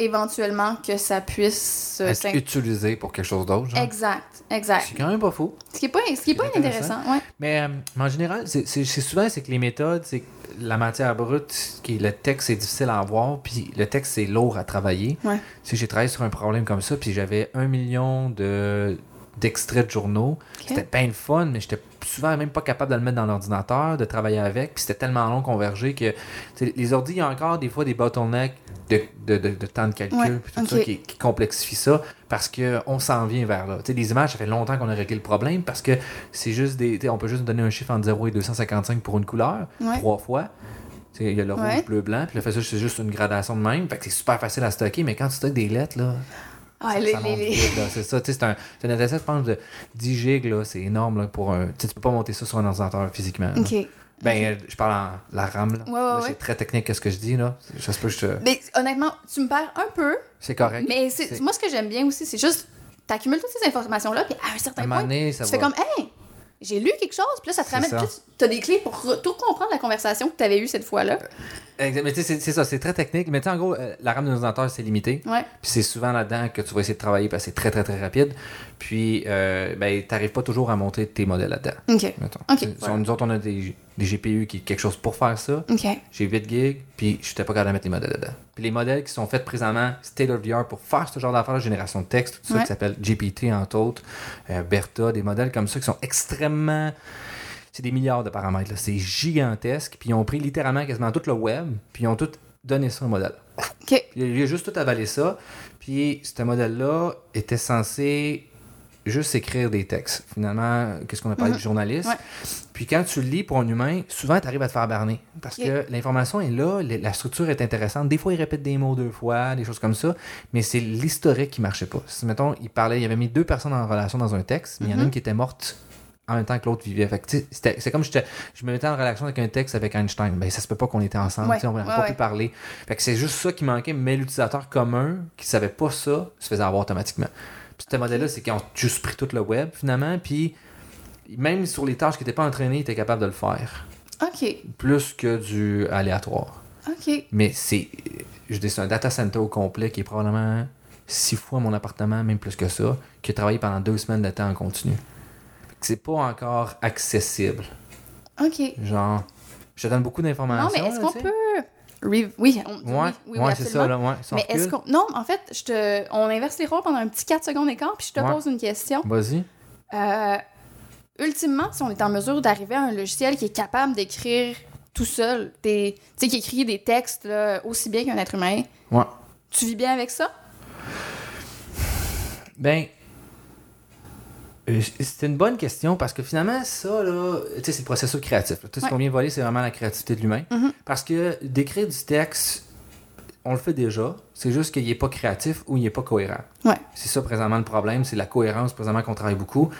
Speaker 2: éventuellement que ça puisse
Speaker 1: Être utilisé pour quelque chose d'autre.
Speaker 2: Exact, exact.
Speaker 1: C'est quand même pas fou.
Speaker 2: Ce qui est pas, ce qui est pas
Speaker 1: C'est
Speaker 2: inintéressant, ouais.
Speaker 1: Mais euh, en général, c'est souvent c'est que les méthodes, c'est que la matière brute, qui est le texte, c'est difficile à avoir, puis le texte, c'est lourd à travailler.
Speaker 2: Ouais.
Speaker 1: Sais, j'ai travaillé sur un problème comme ça, puis j'avais un million de d'extraits de journaux. C'était bien le fun, mais j'étais souvent même pas capable de le mettre dans l'ordinateur, de travailler avec, puis c'était tellement long converger que les ordi, il y a encore des fois des bottlenecks de, de, de, de temps de calcul,
Speaker 2: Ouais,
Speaker 1: puis tout ça qui, qui complexifie ça, parce qu'on s'en vient vers là. Les images, ça fait longtemps qu'on a réglé le problème, parce que c'est juste des... On peut juste donner un chiffre entre 0 et 255 pour une couleur,
Speaker 2: Ouais.
Speaker 1: trois fois. Il y a le
Speaker 2: Ouais.
Speaker 1: rouge, bleu, blanc, puis le fait ça, c'est juste une gradation de même. Fait que c'est super facile à stocker, mais quand tu stockes des lettres, là,
Speaker 2: Ah,
Speaker 1: ça,
Speaker 2: les-
Speaker 1: ça
Speaker 2: les-
Speaker 1: vite, là. C'est ça, tu sais, c'est un, c'est un je pense, de 10 gigs, là, c'est énorme, là, pour un... Tu sais, tu peux pas monter ça sur un ordinateur physiquement. là.
Speaker 2: OK.
Speaker 1: Ben, euh, je parle en la RAM, là.
Speaker 2: Ouais, ouais,
Speaker 1: Là,
Speaker 2: ouais.
Speaker 1: C'est très technique, ce que je dis, là. Je sais pas, je te...
Speaker 2: Mais honnêtement, tu me perds un peu,
Speaker 1: C'est correct.
Speaker 2: mais moi, ce que j'aime bien aussi, c'est juste, t'accumules toutes ces informations-là, puis à un
Speaker 1: À
Speaker 2: certain
Speaker 1: un
Speaker 2: point,
Speaker 1: donné, ça
Speaker 2: tu
Speaker 1: va.
Speaker 2: fais comme, hey, j'ai lu quelque chose, puis là, ça te ramène. tu as des clés pour tout comprendre la conversation que tu avais eue cette fois-là.
Speaker 1: Exact, Mais tu sais, c'est- ça, c'est très technique. Mais tu sais, en gros, euh, la RAM de l'ordinateur, c'est limité.
Speaker 2: Ouais.
Speaker 1: Puis c'est souvent là-dedans que tu vas essayer de travailler parce que c'est très, très, très rapide. Puis, euh, ben, t'arrives pas toujours à monter tes modèles là-dedans.
Speaker 2: OK.
Speaker 1: mettons.
Speaker 2: Ok,
Speaker 1: Tu sais,
Speaker 2: voilà.
Speaker 1: Nous autres, on a des, des GPU qui est quelque chose pour faire ça.
Speaker 2: OK.
Speaker 1: J'ai 8 gigs, puis je n'étais pas capable de mettre les modèles dedans. Puis les modèles qui sont faits présentement, state of the art pour faire ce genre d'affaires, la génération de texte, tout ça,
Speaker 2: Ouais.
Speaker 1: qui s'appelle GPT entre autres, euh, Bertha, des modèles comme ça qui sont extrêmement. C'est des milliards de paramètres, là. c'est gigantesque. Puis ils ont pris littéralement quasiment tout le web, puis ils ont tout donné ça au modèle.
Speaker 2: OK.
Speaker 1: Puis il a juste tout avalé ça. Puis ce modèle-là était censé juste écrire des textes. Finalement, qu'est-ce qu'on a parlé
Speaker 2: Mhm.
Speaker 1: du journaliste?
Speaker 2: Ouais.
Speaker 1: Puis quand tu le lis pour un humain, souvent tu arrives à te faire berner. Parce que l'information est là, la structure est intéressante. Des fois, il répète des mots deux fois, des choses comme ça. Mais c'est l'historique qui marchait pas. Si, mettons, il parlait, il avait mis deux personnes en relation dans un texte, mais il y en a
Speaker 2: Mhm.
Speaker 1: une qui était morte en même temps que l'autre vivait. C'est comme j'étais- je me mettais en relation avec un texte avec Einstein. Ben, ça se peut pas qu'on était ensemble.
Speaker 2: Ouais,
Speaker 1: On n'aurait
Speaker 2: ouais,
Speaker 1: pas
Speaker 2: ouais.
Speaker 1: pu parler. Fait que c'est juste ça qui manquait, mais l'utilisateur commun qui savait pas ça se faisait avoir automatiquement. Ce modèle-là, c'est qu'ils ont juste pris tout le web finalement, puis même sur les tâches qui n'étaient pas entraînées, ils étaient capables de le faire.
Speaker 2: OK.
Speaker 1: Plus que du aléatoire.
Speaker 2: OK.
Speaker 1: Mais c'est. Je dis, c'est un data center au complet qui est probablement six fois mon appartement, même plus que ça, qui a travaillé pendant deux semaines de temps en continu. C'est pas encore accessible.
Speaker 2: OK.
Speaker 1: Genre, je te donne beaucoup d'informations.
Speaker 2: Non, mais est-ce qu'on peut. Oui, on...
Speaker 1: Ouais,
Speaker 2: oui, oui,
Speaker 1: ouais, c'est ça, là, ouais.
Speaker 2: Mais est-ce qu'on. Non, en fait, je te... on inverse les rôles pendant un petit 4 secondes d'écart, puis je te pose une question.
Speaker 1: Vas-y.
Speaker 2: Euh, ultimement, si on est en mesure d'arriver à un logiciel qui est capable d'écrire tout seul, des... tu sais, qui écrit des textes là, aussi bien qu'un être humain,
Speaker 1: Ouais.
Speaker 2: tu vis bien avec ça?
Speaker 1: Ben, c'est une bonne question parce que finalement, ça, là, tu sais, c'est le processus créatif. là. Tout ce qu'on vient voler, c'est vraiment la créativité de l'humain.
Speaker 2: Mhm.
Speaker 1: Parce que d'écrire du texte, on le fait déjà. C'est juste qu'il n'est pas créatif ou il n'est pas cohérent.
Speaker 2: Ouais.
Speaker 1: C'est ça, présentement, le problème. C'est la cohérence, présentement, qu'on travaille beaucoup.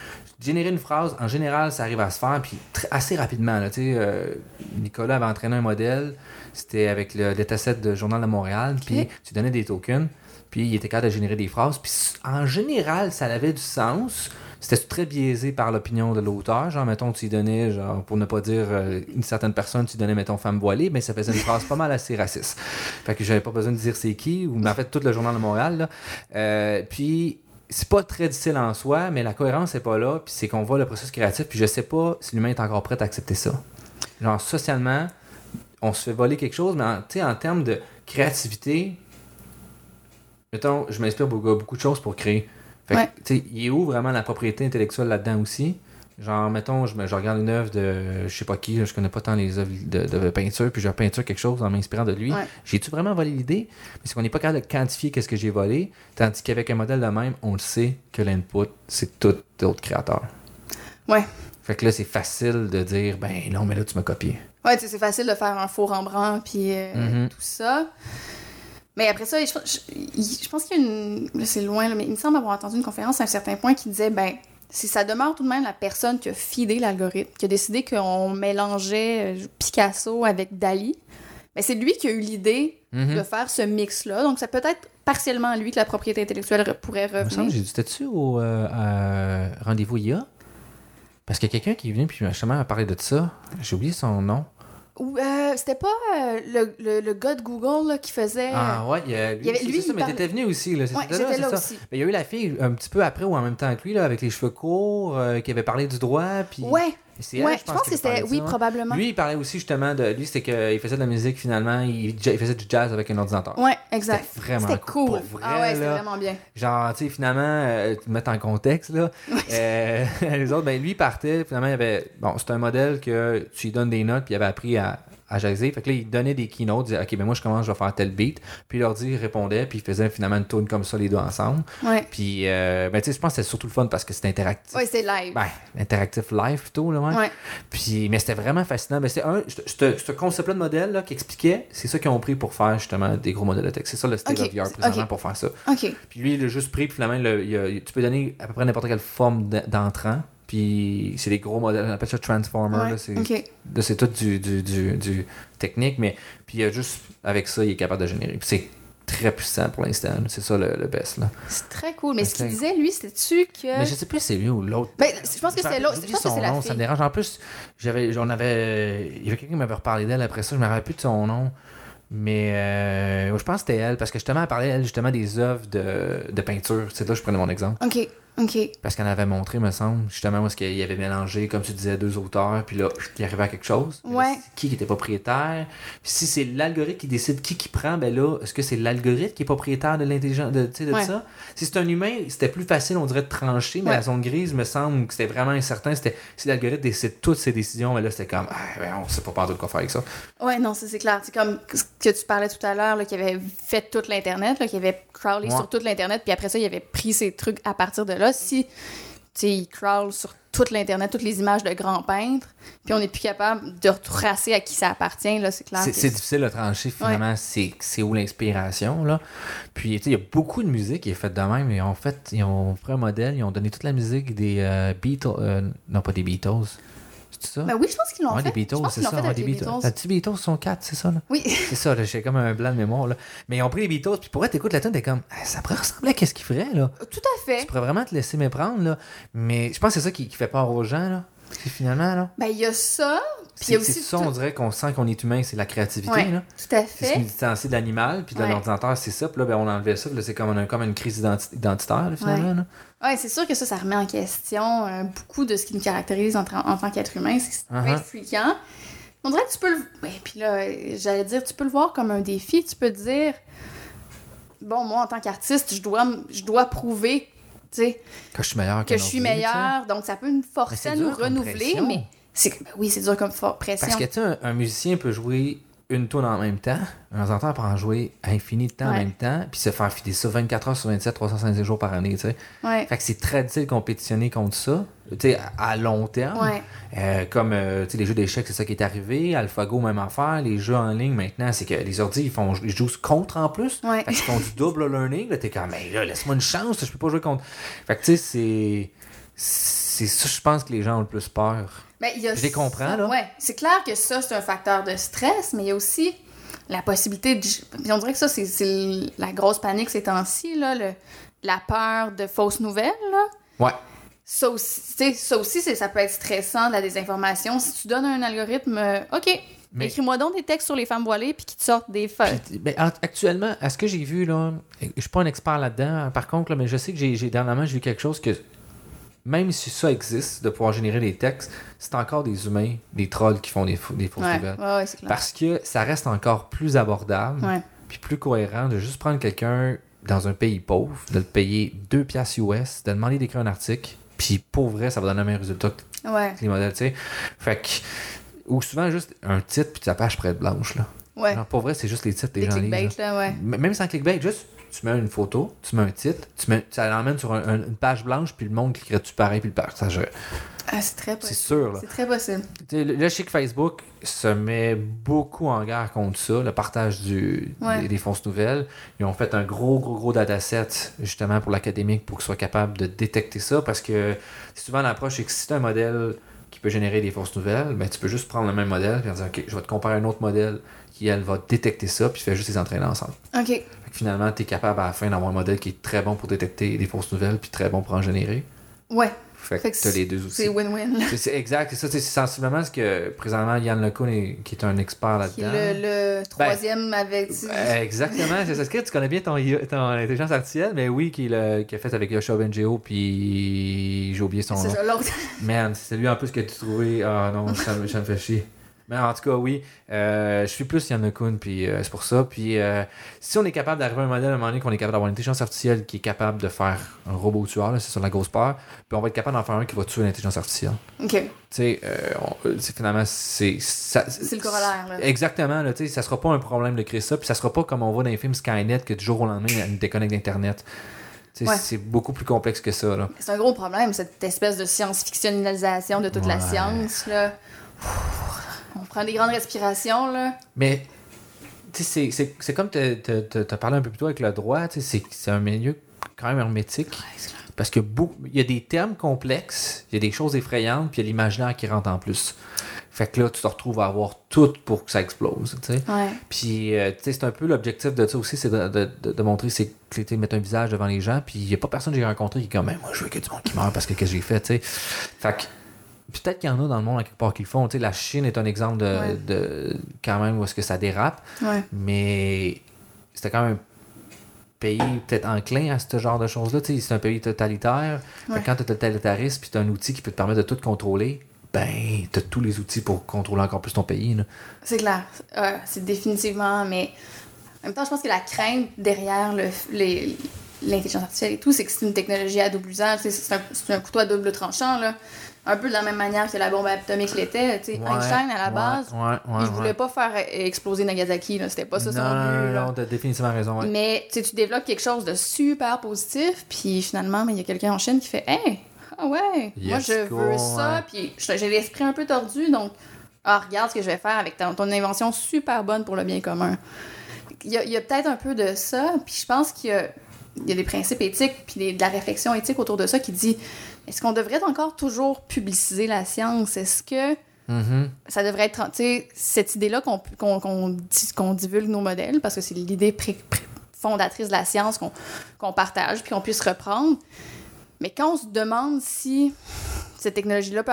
Speaker 1: Générer une phrase, en général, ça arrive à se faire, puis assez rapidement. Là, tu sais, euh, Nicolas avait entraîné un modèle. C'était avec le dataset de Journal de Montréal. Puis tu donnais des tokens. Puis il était capable de générer des phrases. Puis en général, ça avait du sens. C'était très biaisé par l'opinion de l'auteur? Genre, mettons, tu y donnais, genre, pour ne pas dire euh, une certaine personne, tu donnais, mettons, femme voilée, mais ça faisait une phrase pas mal assez raciste. Fait que j'avais pas besoin de dire c'est qui, ou en fait, tout le journal de Montréal. Là. Euh, puis, c'est pas très difficile en soi, mais la cohérence n'est pas là, puis c'est qu'on voit le processus créatif, puis je sais pas si l'humain est encore prêt à accepter ça. Genre, socialement, on se fait voler quelque chose, mais en, en termes de créativité, mettons, je m'inspire beaucoup, beaucoup de choses pour créer. Fait que,
Speaker 2: Ouais.
Speaker 1: tu sais, il est où vraiment la propriété intellectuelle là-dedans aussi? Genre, mettons, je, me- je regarde une œuvre de je sais pas qui, je connais pas tant les œuvres de, de peinture, puis je peinture quelque chose en m'inspirant de lui.
Speaker 2: Ouais.
Speaker 1: J'ai-tu vraiment volé l'idée? Mais c'est qu'on n'est pas capable de quantifier qu'est-ce que j'ai volé, tandis qu'avec un modèle de même, on le sait que l'input, c'est tout d'autres créateurs.
Speaker 2: Ouais.
Speaker 1: Fait que là, c'est facile de dire, ben non, mais là, tu m'as copié.
Speaker 2: Ouais, tu sais, c'est facile de faire un faux Rembrandt, puis euh,
Speaker 1: Mhm.
Speaker 2: tout ça. Mais après ça, je, je- je pense qu'il y a une. C'est loin, là, mais il me semble avoir entendu une conférence à un certain point qui disait ben, si ça demeure tout de même la personne qui a fidé l'algorithme, qui a décidé qu'on mélangeait euh, Picasso avec Dali, ben, c'est lui qui a eu l'idée
Speaker 1: Mhm.
Speaker 2: de faire ce mix-là. Donc, c'est peut-être partiellement à lui que la propriété intellectuelle pourrait revenir.
Speaker 1: j'ai dit, c'était-tu au euh, rendez-vous IA? Parce qu'il y a quelqu'un qui est venu puis justement a parlé de ça. J'ai oublié son nom.
Speaker 2: Euh, C'était pas euh, le, le, le gars de Google là, qui faisait.
Speaker 1: Ah ouais, il y a,
Speaker 2: il y avait- lui,
Speaker 1: ça,
Speaker 2: il
Speaker 1: mais
Speaker 2: parlait-
Speaker 1: t'étais venu aussi. Là,
Speaker 2: Ouais, là
Speaker 1: ça.
Speaker 2: aussi.
Speaker 1: Mais il y a eu la fille un petit peu après ou en même temps que lui, là, avec les cheveux courts, euh, qui avait parlé du droit. Puis...
Speaker 2: Ouais,
Speaker 1: C'est elle,
Speaker 2: ouais, je pense que c'était. Oui,
Speaker 1: ça.
Speaker 2: probablement.
Speaker 1: Lui, il parlait aussi justement de. Lui, c'était qu'il faisait de la musique finalement. Il, il faisait du jazz avec un ordinateur.
Speaker 2: Ouais, exact.
Speaker 1: C'était vraiment
Speaker 2: C'était
Speaker 1: cool.
Speaker 2: cool.
Speaker 1: Pour vrai,
Speaker 2: ah ouais, c'était vraiment bien.
Speaker 1: Genre, tu sais, finalement, euh, te mettre en contexte, là. euh, les autres, ben lui, il partait. Finalement, il avait. Bon, c'est un modèle que tu lui donnes des notes, puis il avait appris à, à jazzer. Fait que là, il donnait des keynotes, il disait, OK, ben moi, je commence, je vais faire tel beat. Puis il leur dit, il répondait, puis il faisait finalement une tourne comme ça, les deux ensemble.
Speaker 2: Ouais.
Speaker 1: Puis, euh, ben, tu sais, je pense que c'était surtout le fun parce que c'était interactif.
Speaker 2: Ouais, c'est live.
Speaker 1: Ben, interactif live plutôt, là, ouais.
Speaker 2: Ouais.
Speaker 1: Puis, mais c'était vraiment fascinant. Mais c'est un, ce- ce ce concept-là de modèle là, qui expliquait, c'est ça qu'ils ont pris pour faire justement des gros modèles de texte. C'est ça le state of the art présentement pour faire ça.
Speaker 2: OK.
Speaker 1: Puis lui, il a juste pris, puis finalement, le- il a- tu peux donner à peu près n'importe quelle forme d'entrant. Puis c'est des gros modèles, on appelle ça Transformer.
Speaker 2: Ouais.
Speaker 1: c'est, tout du, du, du, du technique, mais puis il a juste, avec ça, il est capable de générer. Puis c'est très puissant pour l'instant. C'est ça le, le best.
Speaker 2: C'est très cool. Mais ce qu'il disait, lui, c'était-tu que.
Speaker 1: Mais je sais plus si c'est lui ou l'autre.
Speaker 2: Ben, je pense que c'est l'autre. Je pense que c'est la
Speaker 1: nom, ça me dérange. En plus, j'avais, on avait, il y avait quelqu'un qui m'avait reparlé d'elle après ça, je me rappelle plus de son nom. Mais euh, je pense que c'était elle, parce que justement, elle parlait, elle, justement, des œuvres de, de peinture. C'est là que je prenais mon exemple.
Speaker 2: OK.
Speaker 1: Parce qu'elle avait montré, me semble, justement, où est-ce qu'il avait mélangé, comme tu disais, deux auteurs, puis là, il arrivait à quelque chose.
Speaker 2: Ouais.
Speaker 1: qui qui était propriétaire? Puis si c'est l'algorithme qui décide qui qui prend, ben là, est-ce que c'est l'algorithme qui est propriétaire de l'intelligence, de, de ça? Si c'est un humain, c'était plus facile, on dirait, de trancher, mais la zone grise, me semble que c'était vraiment incertain. C'était si l'algorithme décide toutes ses décisions, mais là, c'était comme, ah, ben, on sait pas pas de quoi faire avec ça.
Speaker 2: Ouais, non, c'est clair. C'est comme ce que tu parlais tout à l'heure, qui avait fait toute l'Internet, qui avait crawlé sur toute l'Internet, puis après ça, il avait pris ses trucs à partir de là. Si il crawl sur toute l'Internet, toutes les images de grands peintres, puis on n'est plus capable de retracer à qui ça appartient, là, c'est clair.
Speaker 1: C'est difficile de trancher, finalement, c'est où l'inspiration, là. Puis, il y a beaucoup de musique qui est faite de même. Ils ont fait, ils ont pris un modèle, ils ont donné toute la musique des euh, Beatles, euh, non pas des Beatles,
Speaker 2: ça? Ben oui, je pense qu'ils l'ont
Speaker 1: ouais,
Speaker 2: fait.
Speaker 1: Des Beatles, c'est ça. Ouais, des Beatles. Beatles sont quatre, c'est ça? Là?
Speaker 2: Oui.
Speaker 1: c'est ça, j'ai comme un blanc de mémoire. Là. Mais ils ont pris les Beatles, puis pour être écoute la tune, t'es comme, ça pourrait ressembler à ce qu'ils feraient, là.
Speaker 2: Tout à fait.
Speaker 1: Tu pourrais vraiment te laisser méprendre, là. Mais je pense que c'est ça qui, qui fait peur aux gens, là. finalement, là.
Speaker 2: Ben, il y a ça. Puis
Speaker 1: c'est ça, on dirait qu'on sent qu'on est humain, c'est la créativité. là.
Speaker 2: Tout à fait.
Speaker 1: C'est se distancer de l'animal, puis de l'ordinateur, c'est ça. Puis là, ben, on enlevait ça, puis c'est comme, comme une crise identitaire, finalement.
Speaker 2: Oui, c'est sûr que ça, ça remet en question euh, beaucoup de ce qui nous caractérise en, tant qu'être humain. C'est uh -huh. fréquent. On dirait que tu peux le. puis là, j'allais dire, tu peux le voir comme un défi. Tu peux te dire, bon, moi, en tant qu'artiste, je dois, je dois prouver tu sais,
Speaker 1: que je suis meilleur
Speaker 2: que je suis meilleur. Donc, ça peut nous forcer à nous renouveler, mais c'est ben oui, c'est dur comme pression.
Speaker 1: Parce que tu un, un musicien peut jouer une tourne en même temps, un entend pour en jouer infini de temps en même temps, puis se faire filer ça 24 heures sur 27, 350 jours par année, tu sais. Fait que c'est très difficile de compétitionner contre ça, tu sais, à long terme. Euh, comme, euh, tu sais, les jeux d'échecs, c'est ça qui est arrivé. AlphaGo, même affaire. Les jeux en ligne, maintenant, c'est que les ordi, ils, font, ils jouent contre en plus. Fait qu'ils font du double learning. Là, t'es comme, mais là, laisse-moi une chance, je peux pas jouer contre. Fait que, tu sais, c'est... C'est ça, je pense, que les gens ont le plus peur.
Speaker 2: Ben, y a
Speaker 1: je les comprends, là.
Speaker 2: Ouais, c'est clair que ça, c'est un facteur de stress, mais il y a aussi la possibilité de. Puis on dirait que ça, c'est la grosse panique ces temps-ci, là, le... la peur de fausses nouvelles, là.
Speaker 1: Ouais.
Speaker 2: Ça aussi, ça, aussi ça peut être stressant, de la désinformation. Si tu donnes un algorithme, euh, OK, Écris-moi donc des textes sur les femmes voilées puis qui te sortent des feuilles.
Speaker 1: Ben, actuellement, à ce que j'ai vu, là, je suis pas un expert là-dedans, par contre, là, mais je sais que j'ai dernièrement j'ai vu quelque chose que même si ça existe, de pouvoir générer des textes, c'est encore des humains, des trolls qui font des, des fausses nouvelles. Parce que ça reste encore plus abordable, puis plus cohérent de juste prendre quelqu'un dans un pays pauvre, de le payer 2 piastres US, de demander d'écrire un article, puis pour vrai, ça va donner le même résultat que les modèles, tu sais. Fait que, ou souvent juste un titre, puis ta page pourrait être blanche, là.
Speaker 2: Ouais.
Speaker 1: pour vrai, c'est juste les titres des, gens
Speaker 2: clickbait, là, ouais.
Speaker 1: Même sans clickbait, juste tu mets une photo, tu mets un titre, tu mets, ça l'emmène sur une page blanche, puis le monde cliquerait-tu pareil, puis le partage.
Speaker 2: Ah, c'est très
Speaker 1: possible. C'est sûr, là.
Speaker 2: C'est très possible.
Speaker 1: Là, je sais que Facebook se met beaucoup en guerre contre ça, le partage du, des, fausses nouvelles. Ils ont fait un gros, gros, gros dataset, justement, pour l'académique, pour qu'ils soient capables de détecter ça, parce que souvent l'approche, c'est que si tu un modèle qui peut générer des fausses nouvelles, ben, tu peux juste prendre le même modèle, et dire, OK, je vais te comparer un autre modèle qui, elle, va détecter ça, puis tu fais juste les entraîner ensemble.
Speaker 2: OK
Speaker 1: finalement, tu es capable à la fin d'avoir un modèle qui est très bon pour détecter des fausses nouvelles puis très bon pour en générer.
Speaker 2: Ouais.
Speaker 1: Fait, que, as les deux aussi.
Speaker 2: C'est win-win.
Speaker 1: C'est exact. C'est ça. C'est sensiblement ce que, présentement, Yann LeCun, qui est un expert là-dedans. Qui
Speaker 2: est le, troisième avec.
Speaker 1: Ben, exactement. C'est ça. Que tu connais bien ton, ton intelligence artificielle, mais oui, qui, le, qui a fait avec Yoshua Bengio, puis j'ai oublié son nom.
Speaker 2: C'est ça, l'autre.
Speaker 1: Man, c'est lui en plus que tu trouvais. Ah non, ça, ça me fait chier. Mais en tout cas, oui, euh, je suis plus Yann Kun, puis euh, c'est pour ça. Puis euh, si on est capable d'arriver à un modèle à un moment donné qu'on est capable d'avoir une intelligence artificielle qui est capable de faire un robot tueur, c'est sur la grosse peur, puis on va être capable d'en faire un qui va tuer l'intelligence artificielle.
Speaker 2: OK.
Speaker 1: Tu sais, finalement, c'est.
Speaker 2: C'est le corollaire, là.
Speaker 1: Exactement, là, tu sais, ça sera pas un problème de créer ça, puis ça sera pas comme on voit dans les films Skynet que du jour au lendemain, une déconnecte d'Internet. C'est beaucoup plus complexe que ça.
Speaker 2: C'est un gros problème, cette espèce de science-fictionnalisation de toute la science. Là. On prend des grandes respirations, là.
Speaker 1: Mais, tu sais, c'est comme tu as parlé un peu plus tôt avec le droit, tu sais, c'est un milieu quand même hermétique. parce que il y a des termes complexes, il y a des choses effrayantes, puis il y a l'imaginaire qui rentre en plus. Fait que là, tu te retrouves à avoir tout pour que ça explose, tu sais. Puis, euh, tu sais, c'est un peu l'objectif de ça aussi, c'est de, de, de, montrer, c'est de mettre un visage devant les gens. Puis, il n'y a pas personne que j'ai rencontré qui est comme, moi, je veux que du monde qui meurt parce que qu'est-ce que j'ai fait, tu sais. Fait que peut-être qu'il y en a dans le monde à quelque part qui le font. Tu sais, la Chine est un exemple de, de quand même où est-ce que ça dérape. Mais c'était quand même pays peut-être enclin à ce genre de choses-là. C'est un pays totalitaire. Quand tu es totalitariste puis tu as un outil qui peut te permettre de tout contrôler, ben, tu as tous les outils pour contrôler encore plus ton pays.
Speaker 2: C'est clair. c'est définitivement, mais en même temps, je pense que la crainte derrière le, l'intelligence artificielle et tout, c'est que c'est une technologie à double usage. C'est un, un, couteau à double tranchant. Là un peu de la même manière que la bombe atomique l'était. Einstein, à la base, il voulait pas faire exploser Nagasaki. C'était pas ça son but.
Speaker 1: Non, t'as définitivement raison.
Speaker 2: Mais tu développes quelque chose de super positif, puis finalement, il y a quelqu'un en Chine qui fait Hey, ah ouais, moi je veux ça, puis j'ai l'esprit un peu tordu, donc ah, regarde ce que je vais faire avec ton, ton invention super bonne pour le bien commun. Il y a, a peut-être un peu de ça, puis je pense qu'il y a, y a des principes éthiques, puis de la réflexion éthique autour de ça qui dit est-ce qu'on devrait encore toujours publiciser la science? Est-ce que mm-hmm. ça devrait être, tu sais, cette idée-là qu'on qu'on divulgue nos modèles, parce que c'est l'idée fondatrice de la science qu'on partage, puis qu'on puisse reprendre. Mais quand on se demande si cette technologie-là peut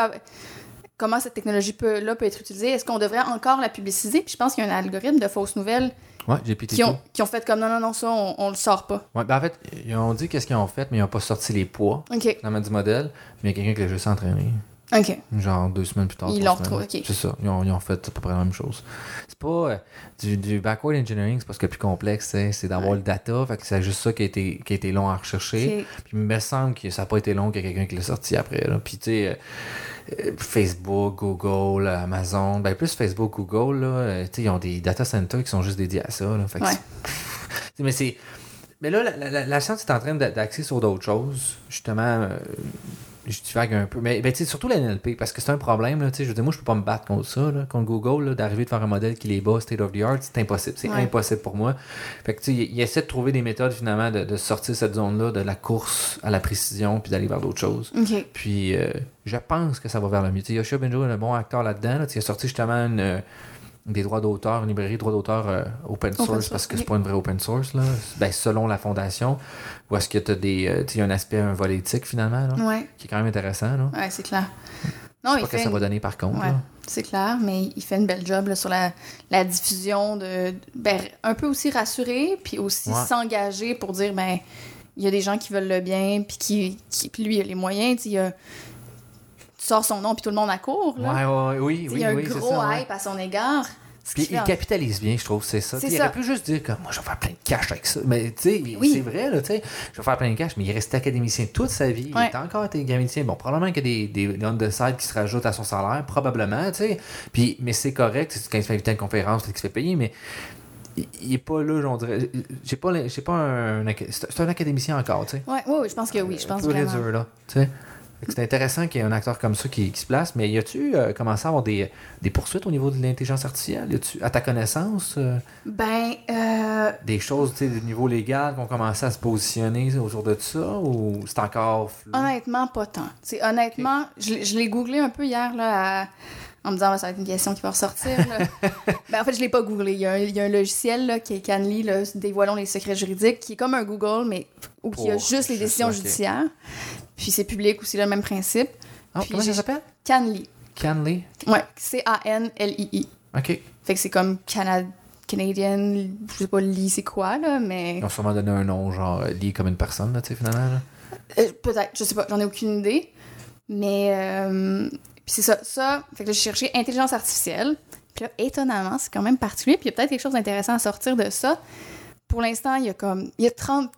Speaker 2: comment cette technologie-là peut, être utilisée, est-ce qu'on devrait encore la publiciser? Puis je pense qu'il y a un algorithme de fausses nouvelles
Speaker 1: Ouais,
Speaker 2: qui ont, qui ont fait comme non, non, non, ça, on, on le sort pas.
Speaker 1: Ouais, ben en fait, ils ont dit qu'est-ce qu'ils ont fait, mais ils n'ont pas sorti les poids
Speaker 2: dans
Speaker 1: du modèle. Mais il y a quelqu'un qui l'a juste entraîné.
Speaker 2: OK.
Speaker 1: Genre deux semaines plus tard.
Speaker 2: Ils l'ont retrouvé, OK.
Speaker 1: C'est ça. Ils ont, ils ont, fait à peu près la même chose. C'est pas euh, du, du, backward engineering, c'est parce que le plus complexe, c'est d'avoir le data. Fait que c'est juste ça qui a été, qui a été long à rechercher. Puis il me semble que ça n'a pas été long qu'il y a quelqu'un qui l'a sorti après. Là. Puis tu sais. Euh, Facebook, Google, Amazon, ben plus Facebook, Google, là, euh, ils ont des data centers qui sont juste dédiés à ça. Là, fait mais c'est. Mais là, la, science est en train d'axer sur d'autres choses. Justement, euh, je divague un peu. Mais ben, surtout la NLP, parce que c'est un problème. Là, je veux dire, moi, je peux pas me battre contre ça. Là, contre Google, d'arriver de faire un modèle qui les bat state of the art, c'est impossible. C'est impossible pour moi. Fait que, il, essaie de trouver des méthodes, finalement, de, sortir cette zone-là de la course à la précision, puis d'aller vers d'autres choses. Puis, euh, je pense que ça va vers le mieux. Yoshua Benjo est un bon acteur là-dedans. il a sorti justement une des droits d'auteur, une librairie de droits d'auteur euh, open source, parce que c'est pas une vraie open source, là. Ben, selon la fondation. Ou est-ce que tu as des. Euh, tu un aspect, un vol éthique finalement, là, qui est quand même intéressant. Là.
Speaker 2: Ouais, c'est clair.
Speaker 1: Non, il pas que ça va donner par contre.
Speaker 2: c'est clair, mais il fait une belle job là, sur la, la diffusion de. Ben, un peu aussi rassurer, puis aussi s'engager pour dire, ben, il y a des gens qui veulent le bien, puis qui, qui puis lui, il a les moyens, il y a sors son nom puis tout le monde accourt.
Speaker 1: Là. Ouais, oui, oui,
Speaker 2: Il y a
Speaker 1: un
Speaker 2: gros hype à son égard.
Speaker 1: Puis il capitalise bien, je trouve, c'est ça. Il aurait pu juste dire que moi, je vais faire plein de cash avec ça. Mais tu sais, c'est vrai, là, tu sais, je vais faire plein de cash, mais il reste académicien toute sa vie. Il est encore académicien. Bon, probablement qu'il y a des, des the side qui se rajoutent à son salaire, probablement, tu sais. Puis, mais c'est correct, quand il se fait inviter à une conférence, il se fait payer, mais il est pas là, j'en dirais. J'ai pas, pas un. C'est un académicien encore, tu sais.
Speaker 2: Ouais, oui, je pense que oui. Je pense vraiment.
Speaker 1: dur, là, tu sais. C'est intéressant qu'il y ait un acteur comme ça qui, se place, mais y a-tu euh, commencé à avoir des, poursuites au niveau de l'intelligence artificielle? Y a-tu, à ta connaissance? Euh,
Speaker 2: ben. Euh,
Speaker 1: des choses, tu sais, de niveau légal qui ont commencé à se positionner autour de ça ou c'est encore flou?
Speaker 2: Honnêtement, pas tant. honnêtement, je, l'ai googlé un peu hier, là, en me disant, ça va être une question qui va ressortir. ben, en fait, je l'ai pas googlé. Il y, a un, logiciel là, qui est Canly, là, Dévoilons les secrets juridiques, qui est comme un Google, mais où il y a juste les décisions judiciaires. Puis c'est public aussi, le même principe.
Speaker 1: Ah, comment ça s'appelle?
Speaker 2: Canly.
Speaker 1: Canly?
Speaker 2: Ouais, C-A-N-L-I-I.
Speaker 1: OK.
Speaker 2: Fait que c'est comme Canad Canadian, je sais pas, Lee, c'est quoi, là, mais.
Speaker 1: Ils ont sûrement donné un nom, genre Lee comme une personne, là, tu sais, finalement.
Speaker 2: Euh, peut-être, je sais pas, j'en ai aucune idée. Mais. Euh, puis c'est ça, ça. Fait que là, j'ai cherché intelligence artificielle. Puis là, étonnamment, c'est quand même particulier. Puis il y a peut-être quelque chose d'intéressant à sortir de ça. Pour l'instant, il y a comme. Il y a 30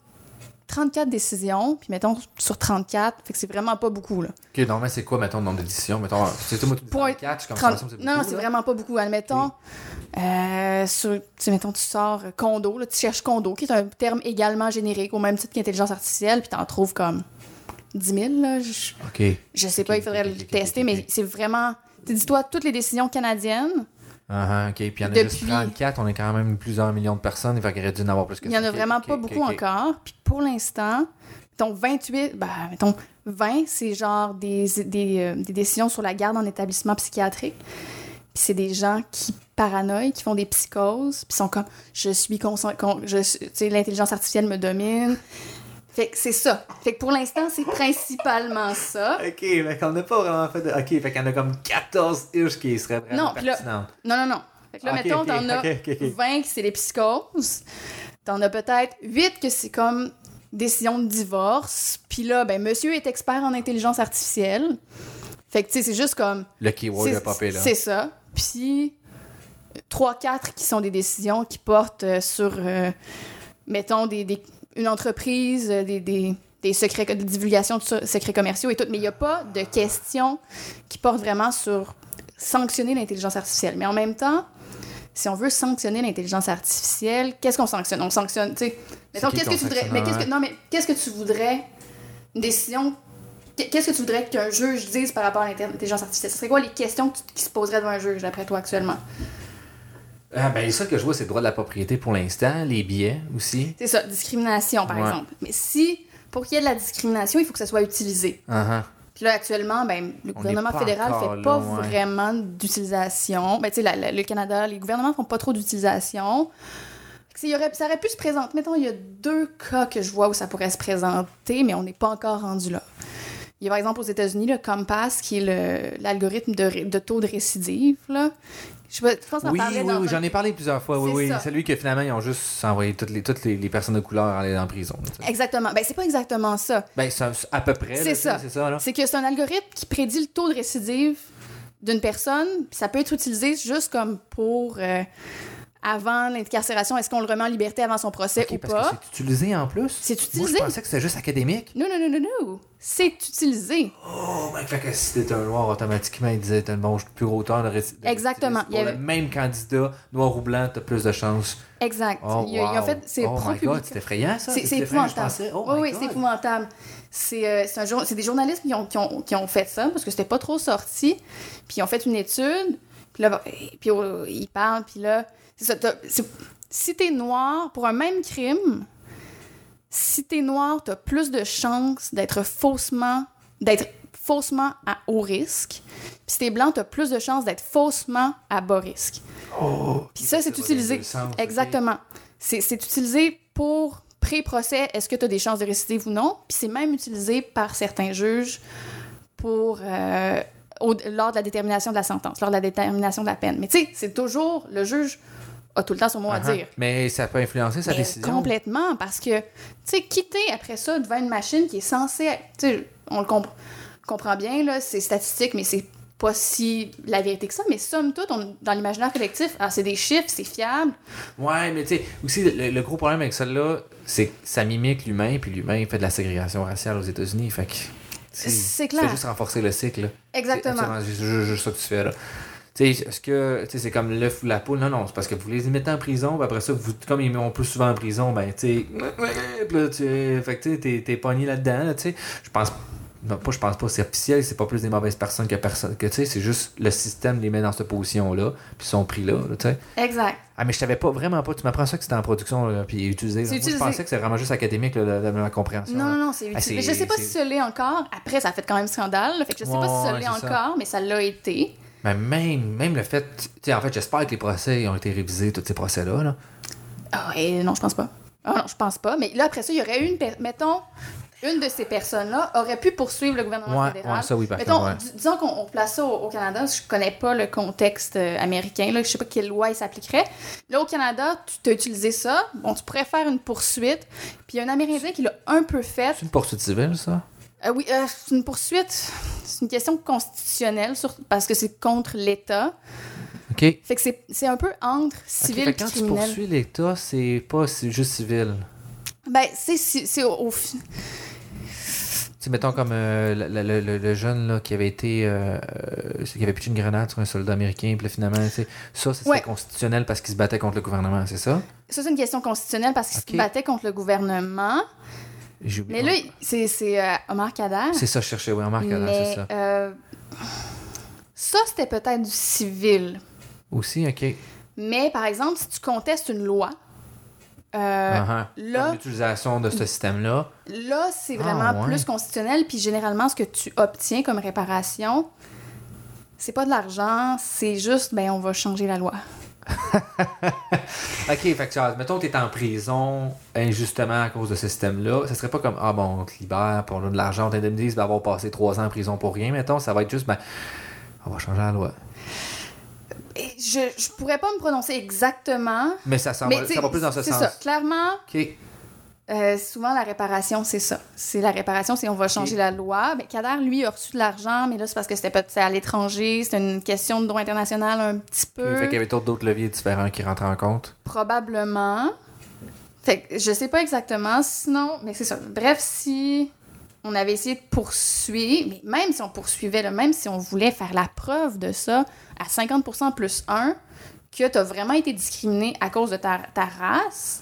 Speaker 2: 34 décisions, puis mettons sur 34, fait que c'est vraiment pas beaucoup. Là.
Speaker 1: OK, non, mais c'est quoi, mettons, le nombre de décisions? Mettons, c'est tout, moi, 34, comme
Speaker 2: 30... c'est Non, c'est vraiment pas beaucoup. Admettons, euh, sur, mettons, tu sors condo, là, tu cherches condo, qui est un terme également générique, au même titre qu'intelligence artificielle, puis t'en trouves comme 10 000. Là. Je,
Speaker 1: OK.
Speaker 2: Je sais pas, il faudrait le tester, mais c'est vraiment... Dis-toi, toutes les décisions canadiennes,
Speaker 1: ah, ok. Puis il y en a juste 34, on est quand même plusieurs millions de personnes, il faudrait dû en avoir plus que
Speaker 2: ça. Il y en a vraiment pas beaucoup encore. Puis pour l'instant, mettons 28, ben, mettons 20, c'est genre des, des, euh, des, décisions sur la garde en établissement psychiatrique. Puis c'est des gens qui paranoïent, qui font des psychoses, puis sont comme je suis conscient, je, l'intelligence artificielle me domine. Fait que c'est ça. Fait que pour l'instant, c'est principalement ça.
Speaker 1: OK, fait qu'on n'a pas vraiment fait de... OK, fait qu'il y en a comme 14 ish qui seraient vraiment
Speaker 2: non, là, non, non, non. Fait que là, mettons, t'en as 20 qui c'est les psychoses. T'en as peut-être huit que c'est comme décision de divorce. Puis là, ben, monsieur est expert en intelligence artificielle. Fait que, tu sais, c'est juste comme.
Speaker 1: Le keyword a popé, là.
Speaker 2: C'est ça. Puis, 3-4 qui sont des décisions qui portent euh, sur, euh, mettons, des, des, une entreprise, euh, des, des, des secrets, de divulgation de secrets commerciaux et tout. Mais il n'y a pas de questions qui portent vraiment sur sanctionner l'intelligence artificielle. Mais en même temps, si on veut sanctionner l'intelligence artificielle, qu'est-ce qu'on sanctionne? On sanctionne, tu sais. Mettons, qu'est-ce que tu voudrais. Mais qu'est-ce que, non, mais qu'est-ce que tu voudrais. Une décision. Qu'est-ce que tu voudrais qu'un juge dise par rapport à l'intelligence artificielle? Ce serait quoi les questions qui se poseraient devant un juge, d'après toi, actuellement?
Speaker 1: Ah, ben, ça que je vois, c'est le droit de la propriété pour l'instant, les billets aussi.
Speaker 2: C'est ça, discrimination, par exemple. Mais si, pour qu'il y ait de la discrimination, il faut que ça soit utilisé.
Speaker 1: Uh
Speaker 2: Puis là, actuellement, ben, le gouvernement fédéral ne fait pas vraiment d'utilisation. Ben, tu sais, le Canada, les gouvernements font pas trop d'utilisation. Aurait, ça aurait pu se présenter. Mettons, il y a deux cas que je vois où ça pourrait se présenter, mais on n'est pas encore rendu là. Il y a par exemple aux États-Unis le Compass, qui est l'algorithme de, de, taux de récidive, là, je, pense
Speaker 1: oui, oui, oui, j'en ai parlé plusieurs fois. Oui, oui. C'est lui que finalement, ils ont juste envoyé toutes les, toutes les, personnes de couleur aller en prison.
Speaker 2: exactement. Ben, c'est pas exactement ça.
Speaker 1: Ben, à peu près.
Speaker 2: C'est ça. C'est que c'est un algorithme qui prédit le taux de récidive d'une personne. Ça peut être utilisé juste comme pour. Euh, avant l'incarcération, est-ce qu'on le remet en liberté avant son procès ou parce pas?
Speaker 1: Que c'est utilisé en plus?
Speaker 2: C'est utilisé.
Speaker 1: Moi, je pensais que c'était juste académique.
Speaker 2: Non, non, non, non, non. C'est utilisé.
Speaker 1: Oh, ben, fait que si t'es un noir, automatiquement, il disait t'as un bon plus gros temps de, récit.
Speaker 2: Exactement.
Speaker 1: Pour le même candidat, noir ou blanc, t'as plus de chances.
Speaker 2: Exact.
Speaker 1: Oh,
Speaker 2: il, en fait, c'est
Speaker 1: Oh my god, c'est effrayant, ça.
Speaker 2: C'est épouvantable. Oh oui, oui, c'est épouvantable. C'est euh, des journalistes qui ont, qui, ont, qui ont fait ça parce que c'était pas trop sorti. Puis ils ont fait une étude. Puis là, puis, oh, ils parlent, puis là c'est ça. Si t'es noir, pour un même crime, si t'es noir, t'as plus de chances d'être faussement, d'être faussement à haut risque. Puis si t'es blanc, t'as plus de chances d'être faussement à bas risque.
Speaker 1: Oh,
Speaker 2: Puis ça, c'est utilisé. Exactement. C'est utilisé pour pré-procès, est-ce que tu as des chances de récidive ou non? Puis c'est même utilisé par certains juges pour euh, lors de la détermination de la sentence, lors de la détermination de la peine. Mais tu sais, c'est toujours le juge a tout le temps son mot à uh-huh. dire.
Speaker 1: Mais ça peut influencer sa décision.
Speaker 2: Complètement, parce que, tu sais, quitter après ça devant une machine qui est censée. Tu sais, on le comprend bien, là, c'est statistique, mais c'est pas si la vérité que ça, mais somme toute, dans l'imaginaire collectif, ah, c'est des chiffres, c'est fiable.
Speaker 1: Ouais, mais tu sais, aussi, le, gros problème avec celle-là, c'est que ça mimique l'humain, puis l'humain fait de la ségrégation raciale aux États-Unis, fait que.
Speaker 2: C'est clair.
Speaker 1: Tu juste renforcer le cycle.
Speaker 2: Exactement.
Speaker 1: C'est juste ça que tu fais là est-ce que c'est comme l'œuf ou la poule? Non, non, c'est parce que vous les mettez en prison, puis après ça, vous, comme ils vont plus souvent en prison, ben, tu sais, fait que tu t'es pogné là-dedans, tu sais. Je pense non, pas, je pense pas, c'est officiel, c'est pas plus des mauvaises personnes que personne. Que, tu sais, c'est juste le système les met dans cette position-là, puis ils sont pris là, tu sais.
Speaker 2: Exact.
Speaker 1: Ah, mais je savais pas vraiment pas. Tu m'apprends ça que c'était en production, puis utilisé. Moi, je pensais que c'était vraiment juste académique, là, la, compréhension.
Speaker 2: Non, non, non, c'est ah, utilisé. je sais pas si ça l'est encore. Après, ça a fait quand même scandale, fait que je sais pas si ça l'est encore, mais ça l'a été.
Speaker 1: Mais même, même le fait. Tu en fait, j'espère que les procès ont été révisés, tous ces procès-là. Là.
Speaker 2: Ah, et non, je pense pas. Ah non, je pense pas. Mais là, après ça, il y aurait une. Mettons, une de ces personnes-là aurait pu poursuivre le gouvernement fédéral.
Speaker 1: Ouais, ça, oui,
Speaker 2: Mettons, disons qu'on place ça au, Canada, je connais pas le contexte euh, américain, là, je sais pas quelle loi il s'appliquerait. Là, au Canada, tu as utilisé ça, bon, tu pourrais faire une poursuite, puis il y a un Amérindien qui l'a un peu fait.
Speaker 1: C'est une poursuite civile, ça?
Speaker 2: Euh, oui, euh, c'est une poursuite. C'est une question constitutionnelle parce que c'est contre l'État.
Speaker 1: OK.
Speaker 2: Fait que c'est un peu entre civil et criminel.
Speaker 1: Quand tu poursuis l'État, c'est pas juste civil.
Speaker 2: Ben, c'est au, au
Speaker 1: sais, mettons comme euh, le, le, jeune là, qui avait été. qui avait pitché une grenade sur un soldat américain, puis là, finalement, ça, c'est constitutionnel parce qu'il se battait contre le gouvernement, c'est ça?
Speaker 2: Ça, c'est une question constitutionnelle parce qu'il se battait contre le gouvernement. Mais là, c'est euh, Omar Kader.
Speaker 1: C'est ça, je cherchais, oui, Omar Kader, c'est ça.
Speaker 2: Euh, ça, c'était peut-être du civil.
Speaker 1: Aussi, OK.
Speaker 2: Mais par exemple, si tu contestes une loi, euh,
Speaker 1: uh-huh. l'utilisation de ce système-là.
Speaker 2: Là, c'est vraiment ah, plus constitutionnel. Puis généralement, ce que tu obtiens comme réparation, c'est pas de l'argent, c'est juste, ben, on va changer la loi.
Speaker 1: ok, fait que, mettons que tu es en prison injustement à cause de ce système-là. Ce serait pas comme, ah bon, on te libère, pour de l'argent, on t'indemnise d'avoir passé trois ans en prison pour rien, mettons. Ça va être juste, ben, on va changer la loi.
Speaker 2: Je, je pourrais pas me prononcer exactement.
Speaker 1: Mais ça, ça, va, ça va plus dans ce sens. C'est ça.
Speaker 2: Clairement,
Speaker 1: OK.
Speaker 2: euh, souvent la réparation, c'est ça. C'est la réparation, c'est on va changer la loi. Ben, Kader, lui, a reçu de l'argent, mais là, c'est parce que c'était à l'étranger. C'est une question de droit international un petit peu.
Speaker 1: Fait qu'il y avait d'autres leviers différents qui rentraient en compte.
Speaker 2: Probablement. Fait que je sais pas exactement, sinon, mais c'est ça. Bref, si on avait essayé de poursuivre, mais même si on poursuivait, là, même si on voulait faire la preuve de ça à 50% plus 1, que tu as vraiment été discriminé à cause de ta, ta race,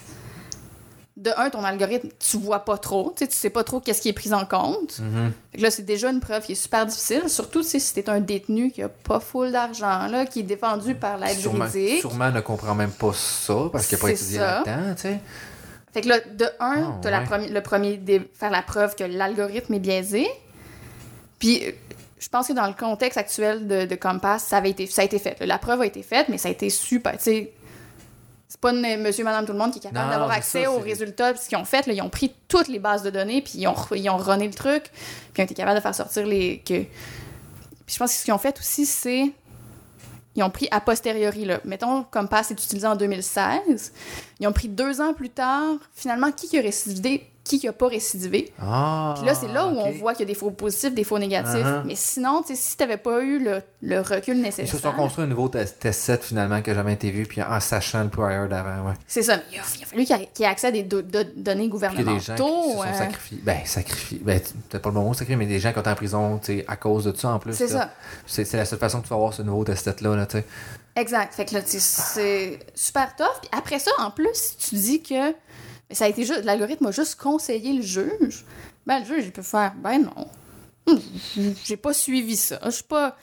Speaker 2: de un, ton algorithme, tu vois pas trop, tu sais, tu sais pas trop qu'est-ce qui est pris en compte.
Speaker 1: Mhm.
Speaker 2: Fait que là, c'est déjà une preuve qui est super difficile, surtout si t'es un détenu qui a pas full d'argent, là, qui est défendu par l'aide juridique.
Speaker 1: sûrement ne comprend même pas ça parce qu'il n'a pas étudié là-dedans, tu sais.
Speaker 2: Fait que là, de un, t'as la
Speaker 1: ouais.
Speaker 2: premi- le premier, faire la preuve que l'algorithme est biaisé. Puis, euh, je pense que dans le contexte actuel de, de Compass, ça, avait été, ça a été fait. La preuve a été faite, mais ça a été super. Tu sais, c'est pas une- monsieur, madame, tout le monde qui est capable d'avoir accès
Speaker 1: ça,
Speaker 2: aux résultats. Puis ce qu'ils ont fait, là, ils ont pris toutes les bases de données, puis ils ont, ils ont runné le truc, puis ils ont été capables de faire sortir les. Que... Puis je pense que ce qu'ils ont fait aussi, c'est. Ils ont pris a posteriori, là. Mettons, Compass est utilisé en 2016. Ils ont pris deux ans plus tard, finalement, qui qui a récidivé, qui qui a pas récidivé.
Speaker 1: Ah,
Speaker 2: Puis là, c'est là où on voit qu'il y a des faux positifs, des faux négatifs.
Speaker 1: Uh-huh.
Speaker 2: Mais sinon, tu si t'avais pas eu le, le recul
Speaker 1: Ils
Speaker 2: nécessaire.
Speaker 1: se sont construits un nouveau test, test set finalement qui n'a jamais été vu, puis en sachant le prior d'avant, ouais.
Speaker 2: C'est ça. Il a, il a fallu qu'il y ait- accès à des do- do- données
Speaker 1: Puis il y a des gens qui se sont
Speaker 2: euh,
Speaker 1: sacrifiés. Ben, sacrifiés. Ben, peut-être pas le bon mot sacrifié, mais des gens qui ont été en prison, tu à cause de ça en plus.
Speaker 2: C'est
Speaker 1: là.
Speaker 2: ça.
Speaker 1: C'est la seule façon que tu vas avoir ce nouveau test set-là, là, tu sais.
Speaker 2: Exact. Fait que là, tu c'est super tough. Puis après ça, en plus, tu dis que ça a été juste, l'algorithme a juste conseillé le juge, ben le juge, il peut faire, ben non. Hum, J'ai pas suivi ça. Je suis pas.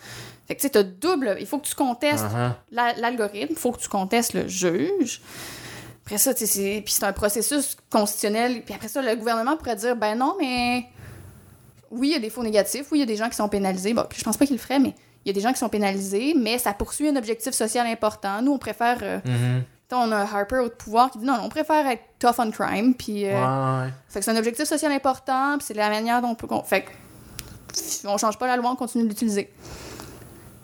Speaker 2: Fait que tu sais, t'as double. Il faut que tu contestes
Speaker 1: Uh-huh.
Speaker 2: la- l'algorithme, il faut que tu contestes le juge. Après ça, c'est puis c'est un processus constitutionnel. Puis après ça, le gouvernement pourrait dire, ben non, mais oui, il y a des faux négatifs, oui, il y a des gens qui sont pénalisés. Bon, je pense pas qu'il le ferait, mais il y a des gens qui sont pénalisés, mais ça poursuit un objectif social important. Nous, on préfère. euh,
Speaker 1: Mhm.
Speaker 2: sais, on a un Harper au pouvoir qui dit non, on préfère être tough on crime, puis. euh,
Speaker 1: Ouais.
Speaker 2: Fait que c'est un objectif social important, puis c'est la manière dont on peut. Fait que. On change pas la loi, on continue de l'utiliser.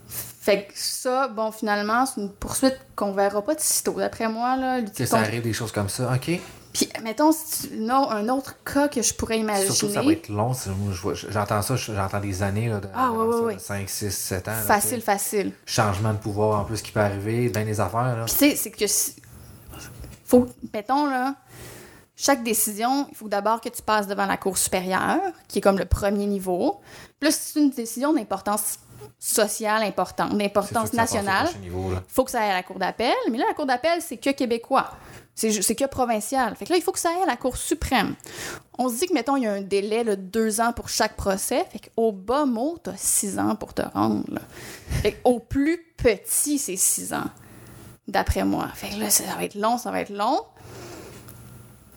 Speaker 2: Fait que ça, bon, finalement, c'est une poursuite qu'on verra pas de sitôt, d'après moi. Là,
Speaker 1: Que ça arrive des choses comme ça, ok.
Speaker 2: Puis, mettons, non, un autre cas que je pourrais imaginer.
Speaker 1: Surtout ça va être long. J'entends ça, j'entends des années, là, de,
Speaker 2: Ah, ouais, ouais, ouais.
Speaker 1: 5, 6, 7 ans.
Speaker 2: Facile, facile.
Speaker 1: Changement de pouvoir en plus qui peut arriver, bien des affaires, là.
Speaker 2: Puis, tu sais, c'est que. si- Faut, mettons, là, chaque décision, il faut d'abord que tu passes devant la Cour supérieure, qui est comme le premier niveau. Si c'est une décision d'importance sociale importante, d'importance nationale,
Speaker 1: là.
Speaker 2: faut que ça aille à la Cour d'appel. Mais là, la Cour d'appel, c'est que québécois. C'est que provincial. Fait que là, il faut que ça aille à la Cour suprême. On se dit que, mettons, il y a un délai de deux ans pour chaque procès. Fait qu'au bas mot, t'as six ans pour te rendre. Fait qu'au plus petit, c'est six ans. D'après moi. Fait que là, ça va être long, ça va être long.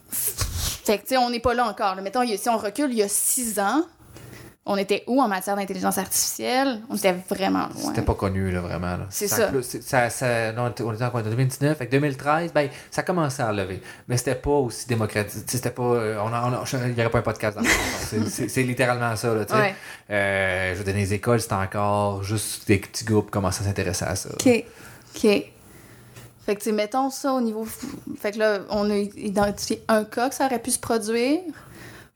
Speaker 2: Fait que, tu sais, on n'est pas là encore. Mettons, si on recule, il y a six ans, on était où en matière d'intelligence artificielle? On était vraiment loin.
Speaker 1: C'était pas connu, là, vraiment. là.
Speaker 2: C'est ça.
Speaker 1: plus- c'est- ça, ça- non, on était- en quoi, en 2019, avec 2013, ben, ça commençait à relever. Mais c'était pas aussi démocratique. C'était pas. euh, On il n'y aurait pas un podcast dans le. C'est- C'est littéralement ça, là, tu sais.
Speaker 2: Ouais.
Speaker 1: Euh, je veux donner les écoles, c'était encore juste des petits groupes qui commençaient à s'intéresser à ça.
Speaker 2: OK. OK. Fait que, mettons ça au niveau. Fait que là, on a identifié un cas que ça aurait pu se produire.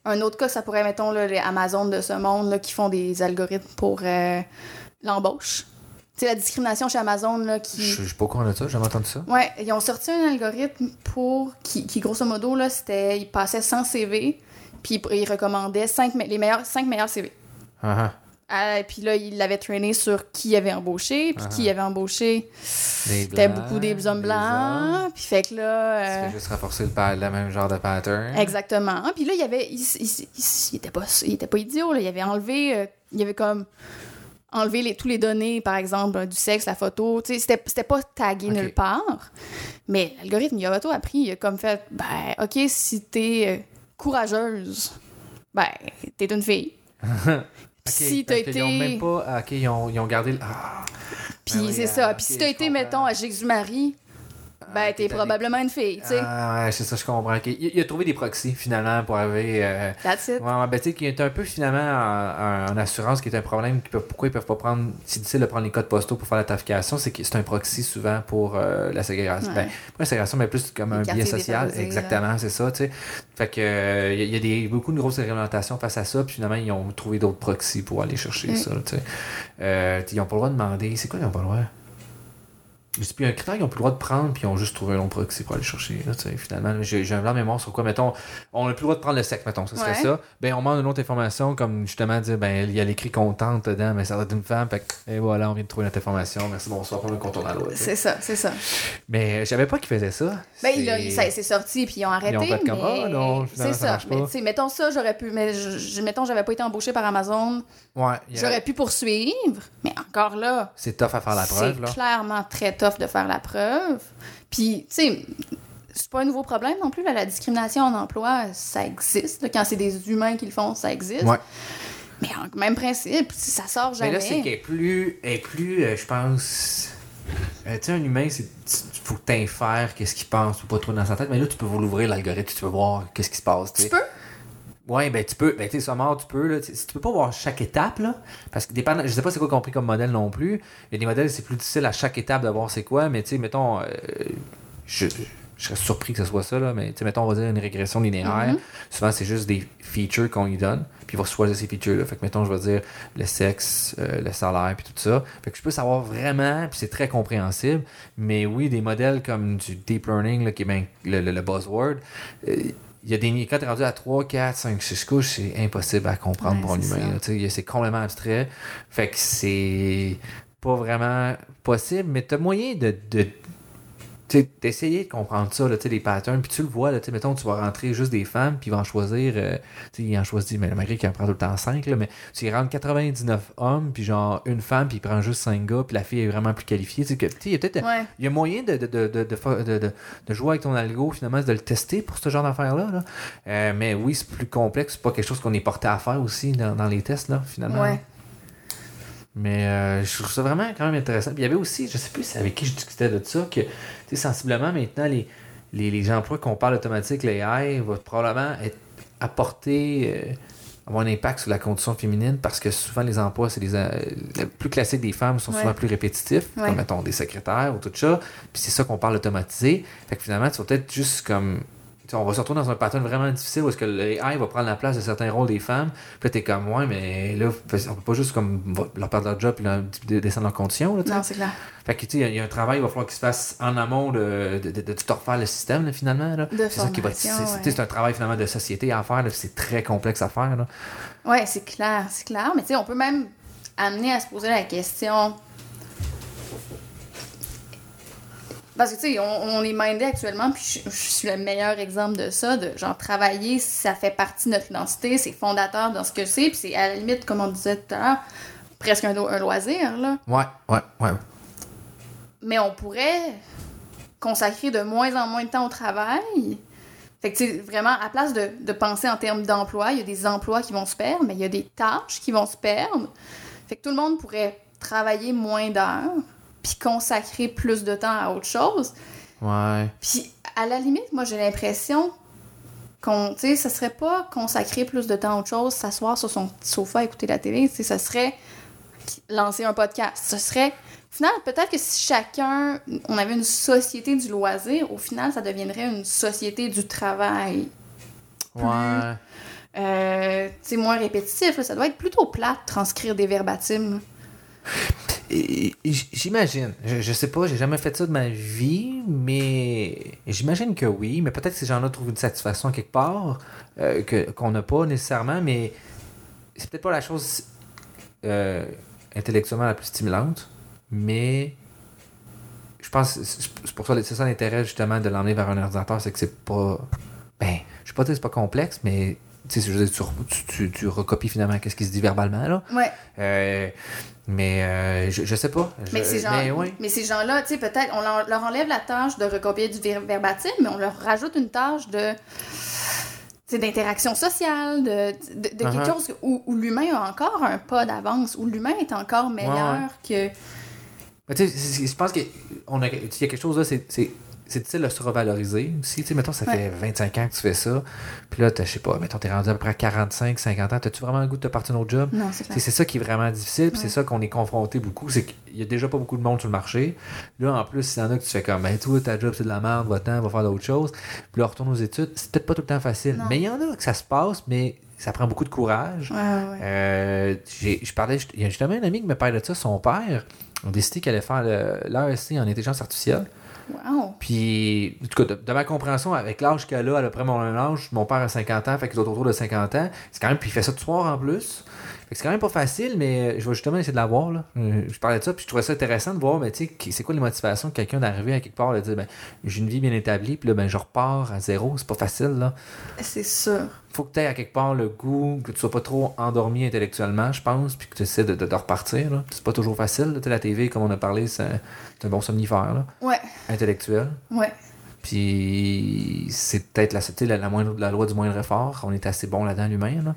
Speaker 2: Un autre cas, ça pourrait, mettons, là, les Amazon de ce monde là, qui font des algorithmes pour euh, l'embauche. Tu sais, la discrimination chez Amazon, là, qui.
Speaker 1: Je sais pas au courant de ça, j'ai jamais entendu ça.
Speaker 2: Ouais, ils ont sorti un algorithme pour. qui, qui, grosso modo, là, c'était. Ils passaient 100 CV, puis ils recommandaient cinq me- les meilleurs, 5 meilleurs CV.
Speaker 1: Ah, ah.
Speaker 2: Ah, puis là, ils l'avaient trainé sur qui avait embauché, puis
Speaker 1: Ah.
Speaker 2: qui avait embauché. C'était beaucoup des hommes blancs. Puis fait que là. Euh,
Speaker 1: juste renforcer le, le même genre de pattern.
Speaker 2: Exactement. Puis là, il y avait. Il, il- il- il était, pas, il était pas idiot, là. Il avait enlevé. euh, il avait comme. Enlevé les, tous les données, par exemple, euh, du sexe, la photo. C'était, c'était pas tagué nulle part. Mais l'algorithme, il a auto appris. Il a comme fait. Ben, OK, si t'es euh, courageuse, ben, t'es une fille.
Speaker 1: Ok,
Speaker 2: si t'as
Speaker 1: fait qu'ils ont
Speaker 2: été.
Speaker 1: même pas. ah, Ok, ils ont, ils ont gardé. le- Ah,
Speaker 2: Puis
Speaker 1: Ben oui,
Speaker 2: c'est
Speaker 1: ah,
Speaker 2: ça.
Speaker 1: ok,
Speaker 2: Puis si t'as été,
Speaker 1: comprends.
Speaker 2: mettons, à Jésus-Marie, Ben, t'es probablement une fille, tu sais.
Speaker 1: Ah, ouais, c'est ça, je comprends. Il, a trouvé des proxys, finalement, pour arriver. Euh...
Speaker 2: That's it.
Speaker 1: Ouais, ben, tu sais, qui est un peu, finalement, en, assurance, qui est un problème. Qui peut, pourquoi ils peuvent pas prendre. C'est difficile de prendre les codes postaux pour faire la tarification, c'est que c'est un proxy souvent pour euh, la ségrégation. Ben, pas la ségrégation, mais plus comme un bien social. Exactement, c'est ça, tu sais. Fait que, il euh, y a des, beaucoup de grosses réglementations face à ça, puis finalement, ils ont trouvé d'autres proxys pour aller chercher ça, tu sais. Euh, ils ont pas le droit de demander. C'est quoi, ils ont pas le droit? Je sais plus, un critère qu'ils n'ont plus le droit de prendre, puis ils ont juste trouvé un long proxy pour aller chercher. Là, finalement, j'ai un blanc mémoire sur quoi, mettons, on n'a plus le droit de prendre le sec, mettons, ça serait ça. Ben, on demande une autre information, comme justement dire, ben, il y a l'écrit contente dedans, mais ça doit être une femme, fait, et voilà, on vient de trouver notre information, merci, bonsoir, on le contourne à l'autre.
Speaker 2: C'est ça, c'est ça.
Speaker 1: Mais je savais pas qu'ils faisaient ça.
Speaker 2: Ben, il ça s'est sorti, puis ils ont arrêté. Ils ont mais... c'est ça. mais, mettons ça, j'aurais pu, mais je, mettons, j'avais pas été embauché par Amazon.
Speaker 1: Ouais.
Speaker 2: J'aurais pu poursuivre, mais encore là.
Speaker 1: C'est tough à faire la preuve,
Speaker 2: là. C'est clairement très tough de faire la preuve. Puis, tu sais, c'est pas un nouveau problème non plus. la discrimination en emploi, ça existe. Quand c'est des humains qui le font, ça existe. Mais en même principe, ça sort jamais.
Speaker 1: Mais là, c'est qu'elle est plus, est plus euh, je pense. Euh, tu sais, un humain, c'est faut que qu'est-ce qu'il pense, peux pas trop dans sa tête, mais là, tu peux l'ouvrir l'algorithme, tu peux voir qu'est-ce qui se passe.
Speaker 2: Tu peux?
Speaker 1: Ouais, ben tu peux. Ben tu sais, mort, tu peux. Là, tu peux pas voir chaque étape, là. Parce que dépend. Je sais pas c'est quoi compris comme modèle non plus. Il y a des modèles, c'est plus difficile à chaque étape de voir c'est quoi. Mais tu sais, mettons. Euh, je, je serais surpris que ce soit ça, là. Mais tu sais, mettons, on va dire une régression linéaire. Mm-hmm. Souvent, c'est juste des features qu'on lui donne. Puis il va choisir ces features-là. Fait que mettons, je vais dire le sexe, euh, le salaire, puis tout ça. Fait que je peux savoir vraiment, puis c'est très compréhensible. Mais oui, des modèles comme du deep learning, là, qui est bien le, le, buzzword. Euh, il y a des quand tu es rendu à 3, 4, 5, 6 couches, c'est impossible à comprendre pour un humain. C'est complètement abstrait. Fait que c'est pas vraiment possible, mais tu as moyen de, de d'essayer de comprendre ça, là, les patterns, puis tu le vois, là, mettons, tu vas rentrer juste des femmes, puis ils vont en choisir, euh, il en choisit, mais le mari qui en prend tout le temps 5, là, mais tu rentres 99 hommes, puis genre une femme, puis il prend juste 5 gars, puis la fille est vraiment plus qualifiée. Il y a peut-être il y a moyen de, de, de, de, de, jouer avec ton algo, finalement, de le tester pour ce genre d'affaires-là. Là. Euh, mais oui, c'est plus complexe, c'est pas quelque chose qu'on est porté à faire aussi dans, dans les tests, là, finalement.
Speaker 2: Ouais.
Speaker 1: Mais euh, je trouve ça vraiment quand même intéressant. Puis il y avait aussi, je sais plus avec qui je discutais de ça, que sensiblement maintenant, les, les, les emplois qu'on parle automatique, l'AI, va probablement être apporter, euh, avoir un impact sur la condition féminine parce que souvent les emplois, c'est les, euh, plus classiques des femmes sont souvent plus répétitifs, comme mettons des secrétaires ou tout ça. Puis c'est ça qu'on parle automatisé. Fait que finalement, tu vas peut-être juste comme on va se retrouver dans un pattern vraiment difficile où est-ce que l'AI va prendre la place de certains rôles des femmes. Puis t'es comme, ouais, mais là, on peut pas juste comme leur perdre leur job et descendre leurs conditions. Là,
Speaker 2: non, c'est clair.
Speaker 1: Fait que, tu sais, il y, a un travail, il va falloir qu'il se fasse en amont de, de, de, refaire le système, finalement. Là.
Speaker 2: c'est ça qui va
Speaker 1: C'est un travail, finalement, de société à faire. C'est très complexe à faire. Là.
Speaker 2: Ouais, c'est clair, c'est clair. Mais tu sais, on peut même amener à se poser la question Parce que, tu sais, on, est mindé actuellement, puis je, suis le meilleur exemple de ça, de genre travailler, ça fait partie de notre identité, c'est fondateur dans ce que c'est, puis c'est à la limite, comme on disait tout à l'heure, presque un, un, loisir, là.
Speaker 1: Ouais, ouais, ouais.
Speaker 2: Mais on pourrait consacrer de moins en moins de temps au travail. Fait que, tu sais, vraiment, à place de, de penser en termes d'emploi, il y a des emplois qui vont se perdre, mais il y a des tâches qui vont se perdre. Fait que tout le monde pourrait travailler moins d'heures puis consacrer plus de temps à autre chose.
Speaker 1: Ouais.
Speaker 2: Puis à la limite, moi j'ai l'impression qu'on, tu sais, ça serait pas consacrer plus de temps à autre chose, s'asseoir sur son sofa, écouter la télé, tu sais, ça serait lancer un podcast. Ce serait, au final, peut-être que si chacun, on avait une société du loisir, au final, ça deviendrait une société du travail.
Speaker 1: ouais.
Speaker 2: Euh, tu sais, moins répétitif, ça doit être plutôt plat de transcrire des verbatims.
Speaker 1: J'imagine. Je, sais pas, j'ai jamais fait ça de ma vie, mais j'imagine que oui. Mais peut-être que ces gens-là trouvent une satisfaction quelque part euh, qu'on n'a pas nécessairement, mais c'est peut-être pas la chose euh, intellectuellement la plus stimulante, mais je pense c'est pour ça c'est ça l'intérêt justement de l'emmener vers un ordinateur, c'est que c'est pas ben je sais pas c'est pas complexe, mais tu, tu, tu, recopies finalement qu'est-ce qui se dit verbalement là.
Speaker 2: Ouais.
Speaker 1: Euh, mais euh, je, je sais pas.
Speaker 2: mais ces gens, là tu sais, peut-être, on leur, enlève la tâche de recopier du verbatim, mais on leur rajoute une tâche de d'interaction sociale, de, de, quelque uh-huh. chose où, l'humain a encore un pas d'avance, où l'humain est encore meilleur que...
Speaker 1: tu sais, je pense qu'il y a quelque chose là, c'est c'est difficile de se revaloriser aussi. Tu sais, mettons, ça fait 25 ans que tu fais ça. Puis là, je sais pas, mettons, t'es rendu à peu près 45, 50 ans. T'as-tu vraiment le goût de te partir un autre job?
Speaker 2: Non, c'est
Speaker 1: C'est ça qui est vraiment difficile. Puis c'est ça qu'on est confronté beaucoup. C'est qu'il y a déjà pas beaucoup de monde sur le marché. Là, en plus, s'il y en a que tu fais comme, ben, toi, ta job, c'est de la merde, va-t'en, va faire d'autres choses. Puis là, retourne aux études. C'est peut-être pas tout le temps facile. Mais il y en a que ça se passe, mais ça prend beaucoup de courage.
Speaker 2: Ouais, ouais.
Speaker 1: Euh, je parlais, il y a justement un ami qui me parlait de ça, son père a décidé qu'elle allait faire l'AEC en intelligence artificielle.
Speaker 2: Wow.
Speaker 1: Puis, de, ma compréhension, avec l'âge qu'elle a, à peu près mon âge, mon père a 50 ans, fait qu'il est autour de 50 ans. C'est quand même, puis il fait ça de soir en plus c'est quand même pas facile, mais je vais justement essayer de l'avoir. Là. Euh, je parlais de ça, puis je trouvais ça intéressant de voir, mais tu sais, c'est quoi les motivations de quelqu'un d'arriver à quelque part, de dire, ben, j'ai une vie bien établie, puis là, ben, je repars à zéro. C'est pas facile, là.
Speaker 2: C'est sûr.
Speaker 1: Faut que tu aies à quelque part le goût, que tu sois pas trop endormi intellectuellement, je pense, puis que tu essaies de, de, repartir. Là. C'est pas toujours facile. Là. La TV, comme on a parlé, c'est un, bon somnifère, là.
Speaker 2: Ouais.
Speaker 1: Intellectuel.
Speaker 2: Ouais.
Speaker 1: Puis c'est peut-être la, la, moindre, la loi du moindre effort. On est assez bon là-dedans, l'humain, là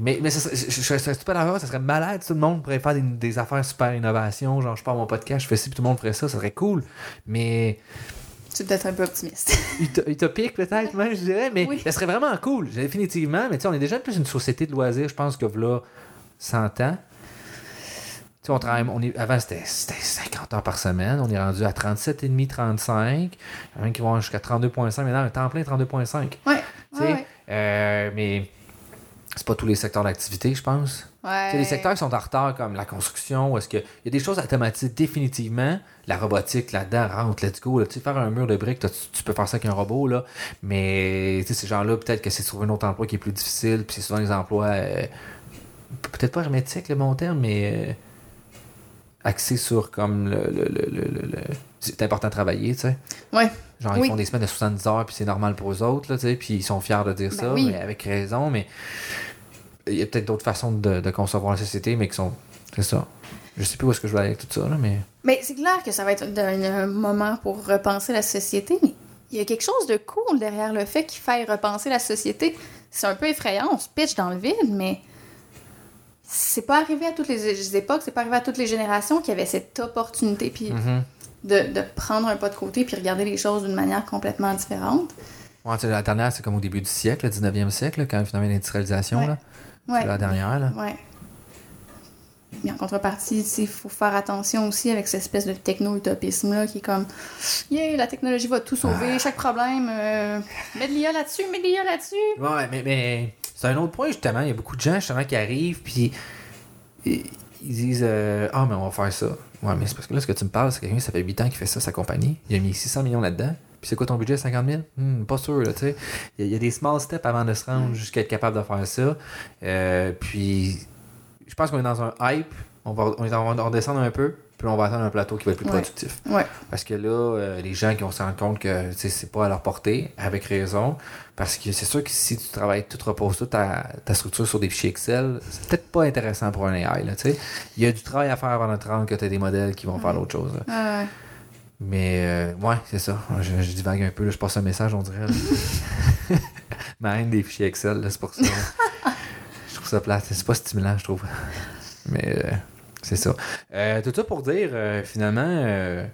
Speaker 1: mais mais ça, je, je, serais super d'accord, ça serait malade, tout le monde pourrait faire des, affaires super innovation, genre je pars mon podcast, je fais ci, puis tout le monde ferait ça, ça serait cool. Mais.
Speaker 2: Tu es peut-être un peu optimiste.
Speaker 1: utopique peut-être, même, je dirais, mais ça serait vraiment cool, définitivement. Mais tu sais, on est déjà plus une société de loisirs, je pense que là, 100 ans. Tu sais, on travaille, on est, avant c'était 50 heures par semaine, on est rendu à 37,5, 35. Il y en a qui vont jusqu'à 32,5, maintenant un temps plein 32,5.
Speaker 2: Ouais. ouais,
Speaker 1: euh, mais c'est pas tous les secteurs d'activité, je pense.
Speaker 2: Ouais.
Speaker 1: les secteurs qui sont en retard, comme la construction, est-ce qu'il y a des choses automatiques définitivement. La robotique là-dedans rentre, let's go. Tu sais, faire un mur de briques, tu, peux faire ça avec un robot, là. Mais ces gens-là, peut-être que c'est trouver un autre emploi qui est plus difficile, puis c'est souvent des emplois euh, peut-être pas hermétiques, le bon terme, mais euh, axés sur comme le, le, le, le c'est important de travailler, tu sais.
Speaker 2: Ouais.
Speaker 1: Genre, ils font des semaines de 70 heures, puis c'est normal pour eux autres, là, tu sais, puis ils sont fiers de dire ben ça, mais avec raison, mais il y a peut-être d'autres façons de, de, concevoir la société, mais qui sont. C'est ça. Je sais plus où est-ce que je vais aller avec tout ça, là, mais.
Speaker 2: Mais c'est clair que ça va être un, moment pour repenser la société, mais il y a quelque chose de cool derrière le fait qu'il faille repenser la société. C'est un peu effrayant, on se pitch dans le vide, mais c'est pas arrivé à toutes les époques, c'est pas arrivé à toutes les générations qui avaient cette opportunité. Puis. Mm-hmm de, de, prendre un pas de côté puis regarder les choses d'une manière complètement différente.
Speaker 1: Ouais, la dernière, c'est comme au début du siècle, le 19e siècle, quand finalement l'industrialisation.
Speaker 2: Ouais.
Speaker 1: C'est la dernière. Là.
Speaker 2: Ouais. Mais en contrepartie, il faut faire attention aussi avec cette espèce de techno-utopisme-là qui est comme Yeah, la technologie va tout sauver, chaque problème, euh, mets de l'IA là-dessus, mets de l'IA là-dessus.
Speaker 1: Ouais, mais, mais c'est un autre point justement. Il y a beaucoup de gens justement qui arrivent, puis ils disent euh, Ah, mais on va faire ça. Ouais, mais c'est parce que là, ce que tu me parles, c'est quelqu'un qui ça fait 8 ans qu'il fait ça, sa compagnie. Il a mis 600 millions là-dedans. Puis c'est quoi ton budget, 50 000 hmm, Pas sûr, là, tu sais. Il y, a des small steps avant de se rendre jusqu'à être capable de faire ça. Euh, puis, je pense qu'on est dans un hype. On va, on, va un peu. Puis on va atteindre un plateau qui va être plus productif.
Speaker 2: Ouais.
Speaker 1: Parce que là, euh, les gens qui vont se rendre compte que c'est pas à leur portée, avec raison. Parce que c'est sûr que si tu travailles, tu te reposes toute ta, ta, structure sur des fichiers Excel, c'est peut-être pas intéressant pour un AI. Là, Il y a du travail à faire avant de te rendre que tu as des modèles qui vont faire l'autre chose. Mais euh, ouais, c'est ça. Je, je, divague un peu, là, je passe un message, on dirait. Ma haine des fichiers Excel, c'est pour ça. je trouve ça plate. C'est pas stimulant, je trouve. Mais euh, c'est ça. Euh, tout ça pour dire, euh, finalement, il euh,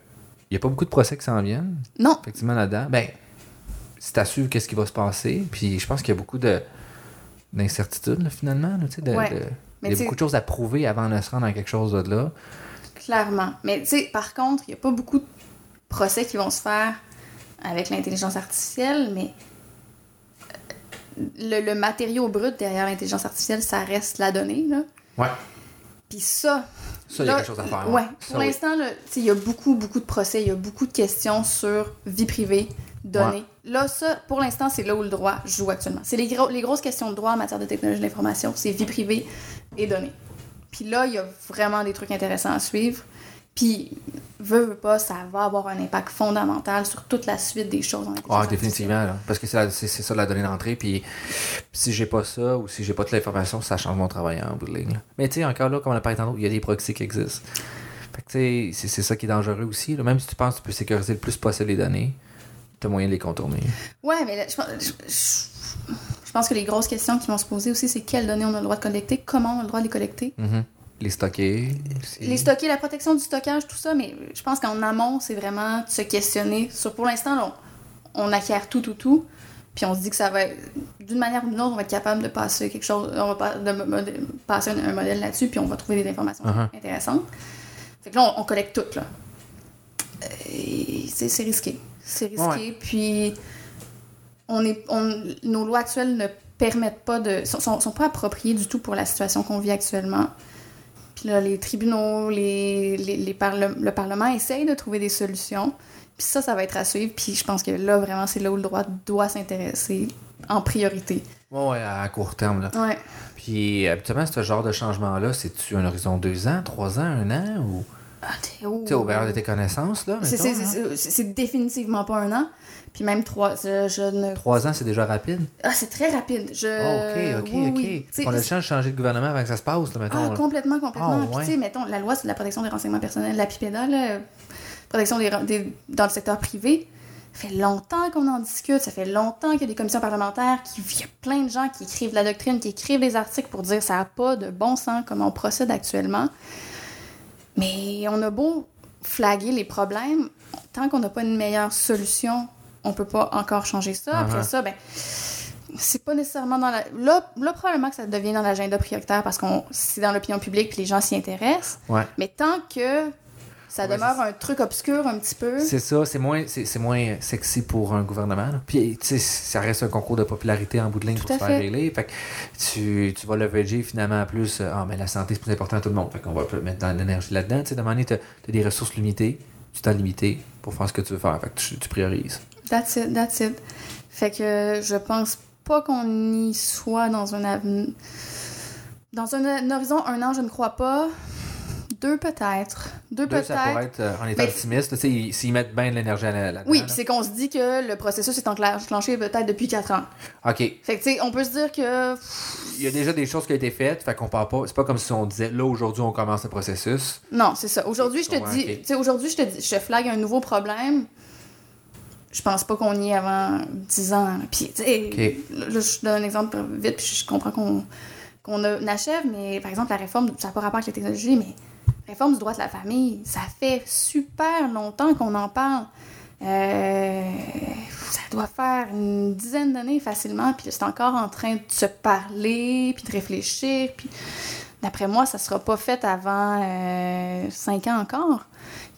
Speaker 1: n'y a pas beaucoup de procès qui s'en viennent.
Speaker 2: Non.
Speaker 1: Effectivement, là-dedans. Ben, c'est à suivre qu'est-ce qui va se passer. Puis je pense qu'il y a beaucoup de d'incertitudes, finalement. Là, de, il y a beaucoup de choses à prouver avant de se rendre à quelque chose de là.
Speaker 2: Clairement. Mais tu sais, par contre, il n'y a pas beaucoup de procès qui vont se faire avec l'intelligence artificielle, mais le, le matériau brut derrière l'intelligence artificielle, ça reste la donnée. Là.
Speaker 1: Ouais.
Speaker 2: Puis ça.
Speaker 1: Ça, il y a quelque chose à faire.
Speaker 2: Ouais. Pour l'instant, il y a beaucoup, beaucoup de procès, il y a beaucoup de questions sur vie privée, données. Là, ça, pour l'instant, c'est là où le droit joue actuellement. C'est les, les grosses questions de droit en matière de technologie de l'information, c'est vie privée et données. Puis là, il y a vraiment des trucs intéressants à suivre. Puis, veut, veut pas, ça va avoir un impact fondamental sur toute la suite des choses.
Speaker 1: Ah, définitivement. Parce que c'est ça la donnée d'entrée. Puis, si j'ai pas ça ou si j'ai pas toute l'information, ça change mon travail en bout de ligne. Mais tu sais, encore là, comme on a parlé tantôt, il y a des proxys qui existent. Fait que tu sais, c'est ça qui est dangereux aussi. Même si tu penses que tu peux sécuriser le plus possible les données, tu as moyen de les contourner.
Speaker 2: Ouais, mais je, pense que les grosses questions qui vont se poser aussi, c'est quelles données on a le droit de collecter, comment on a le droit de les collecter.
Speaker 1: Mm-hmm. Les stocker.
Speaker 2: Les stocker, la protection du stockage, tout ça, mais je pense qu'en amont, c'est vraiment de se questionner sur, pour l'instant, on, acquiert tout, tout, tout, puis on se dit que ça va d'une manière ou d'une autre, on va être capable de passer quelque chose, on va de, passer un, modèle là-dessus, puis on va trouver des informations uh-huh. intéressantes. Fait que là, on, collecte tout, là. C'est risqué. C'est risqué, puis on est, on, nos lois actuelles ne permettent pas de. sont, sont pas appropriées du tout pour la situation qu'on vit actuellement. Là, les tribunaux, les, les, le Parlement essayent de trouver des solutions. Puis ça, ça va être à suivre. Puis je pense que là, vraiment, c'est là où le droit doit s'intéresser en priorité.
Speaker 1: Ouais, ouais, à court terme. Là.
Speaker 2: Ouais.
Speaker 1: Puis habituellement, ce genre de changement-là, c'est-tu un horizon de deux ans, trois ans, un an ou?
Speaker 2: Ah, t'es où?
Speaker 1: T'es au de tes connaissances, là?
Speaker 2: Hein? C'est définitivement pas un an. Puis même trois, je, ne...
Speaker 1: Trois ans, c'est déjà rapide?
Speaker 2: Ah, c'est très rapide. Je...
Speaker 1: Oh, OK, OK, OK. On a le chance de changer de gouvernement avant que ça se passe, là, mettons.
Speaker 2: Ah, complètement, complètement. Ah, puis, tu sais, mettons, la loi sur la protection des renseignements personnels, la PIPEDA, là, protection des, dans le secteur privé, ça fait longtemps qu'on en discute, ça fait longtemps qu'il y a des commissions parlementaires, qui, il y a plein de gens qui écrivent la doctrine, qui écrivent des articles pour dire ça n'a pas de bon sens comme on procède actuellement. Mais on a beau flaguer les problèmes, tant qu'on n'a pas une meilleure solution on peut pas encore changer ça. Après uh-huh. ça, ben, c'est pas nécessairement dans la. Là, là, probablement que ça devient dans l'agenda prioritaire parce que c'est dans l'opinion publique puis les gens s'y intéressent. Mais tant que ça demeure un truc obscur un petit peu.
Speaker 1: C'est ça, c'est moins, c'est, moins sexy pour un gouvernement. Puis, tu sais, ça reste un concours de popularité en bout de ligne pour se faire régler. Fait que tu, tu vas leverager finalement plus. Euh, ah, mais la santé, c'est plus important à tout le monde. Fait qu'on va mettre dans l'énergie là-dedans. Tu sais, de manière, tu as des ressources limitées, du temps limité pour faire ce que tu veux faire. Fait que tu priorises.
Speaker 2: That's it, that's it. Fait que je pense pas qu'on y soit dans un avenir. Dans un, horizon, un an, je ne crois pas. Deux peut-être. Deux, peut-être. Ça
Speaker 1: pourrait être, euh, en étant optimiste, s'ils mettent bien de l'énergie là-dedans.
Speaker 2: Oui, puis c'est qu'on se dit que le processus est enclenché peut-être depuis quatre ans.
Speaker 1: OK.
Speaker 2: Fait que, tu sais, on peut se dire que.
Speaker 1: Il y a déjà des choses qui ont été faites, fait qu'on parle pas. C'est pas comme si on disait, là, aujourd'hui, on commence le processus.
Speaker 2: Non, c'est ça. Aujourd'hui, je te dis. Tu sais, aujourd'hui, je te dis, je te flague un nouveau problème je pense pas qu'on y est avant 10 ans. Puis, tu sais, là, je donne un exemple vite, puis je comprends qu'on qu'on achève, mais par exemple, la réforme, ça n'a pas rapport avec la technologie, mais la réforme du droit de la famille, ça fait super longtemps qu'on en parle. Euh, ça doit faire une dizaine d'années facilement, puis c'est encore en train de se parler, puis de réfléchir, puis d'après moi, ça sera pas fait avant euh, 5 ans encore.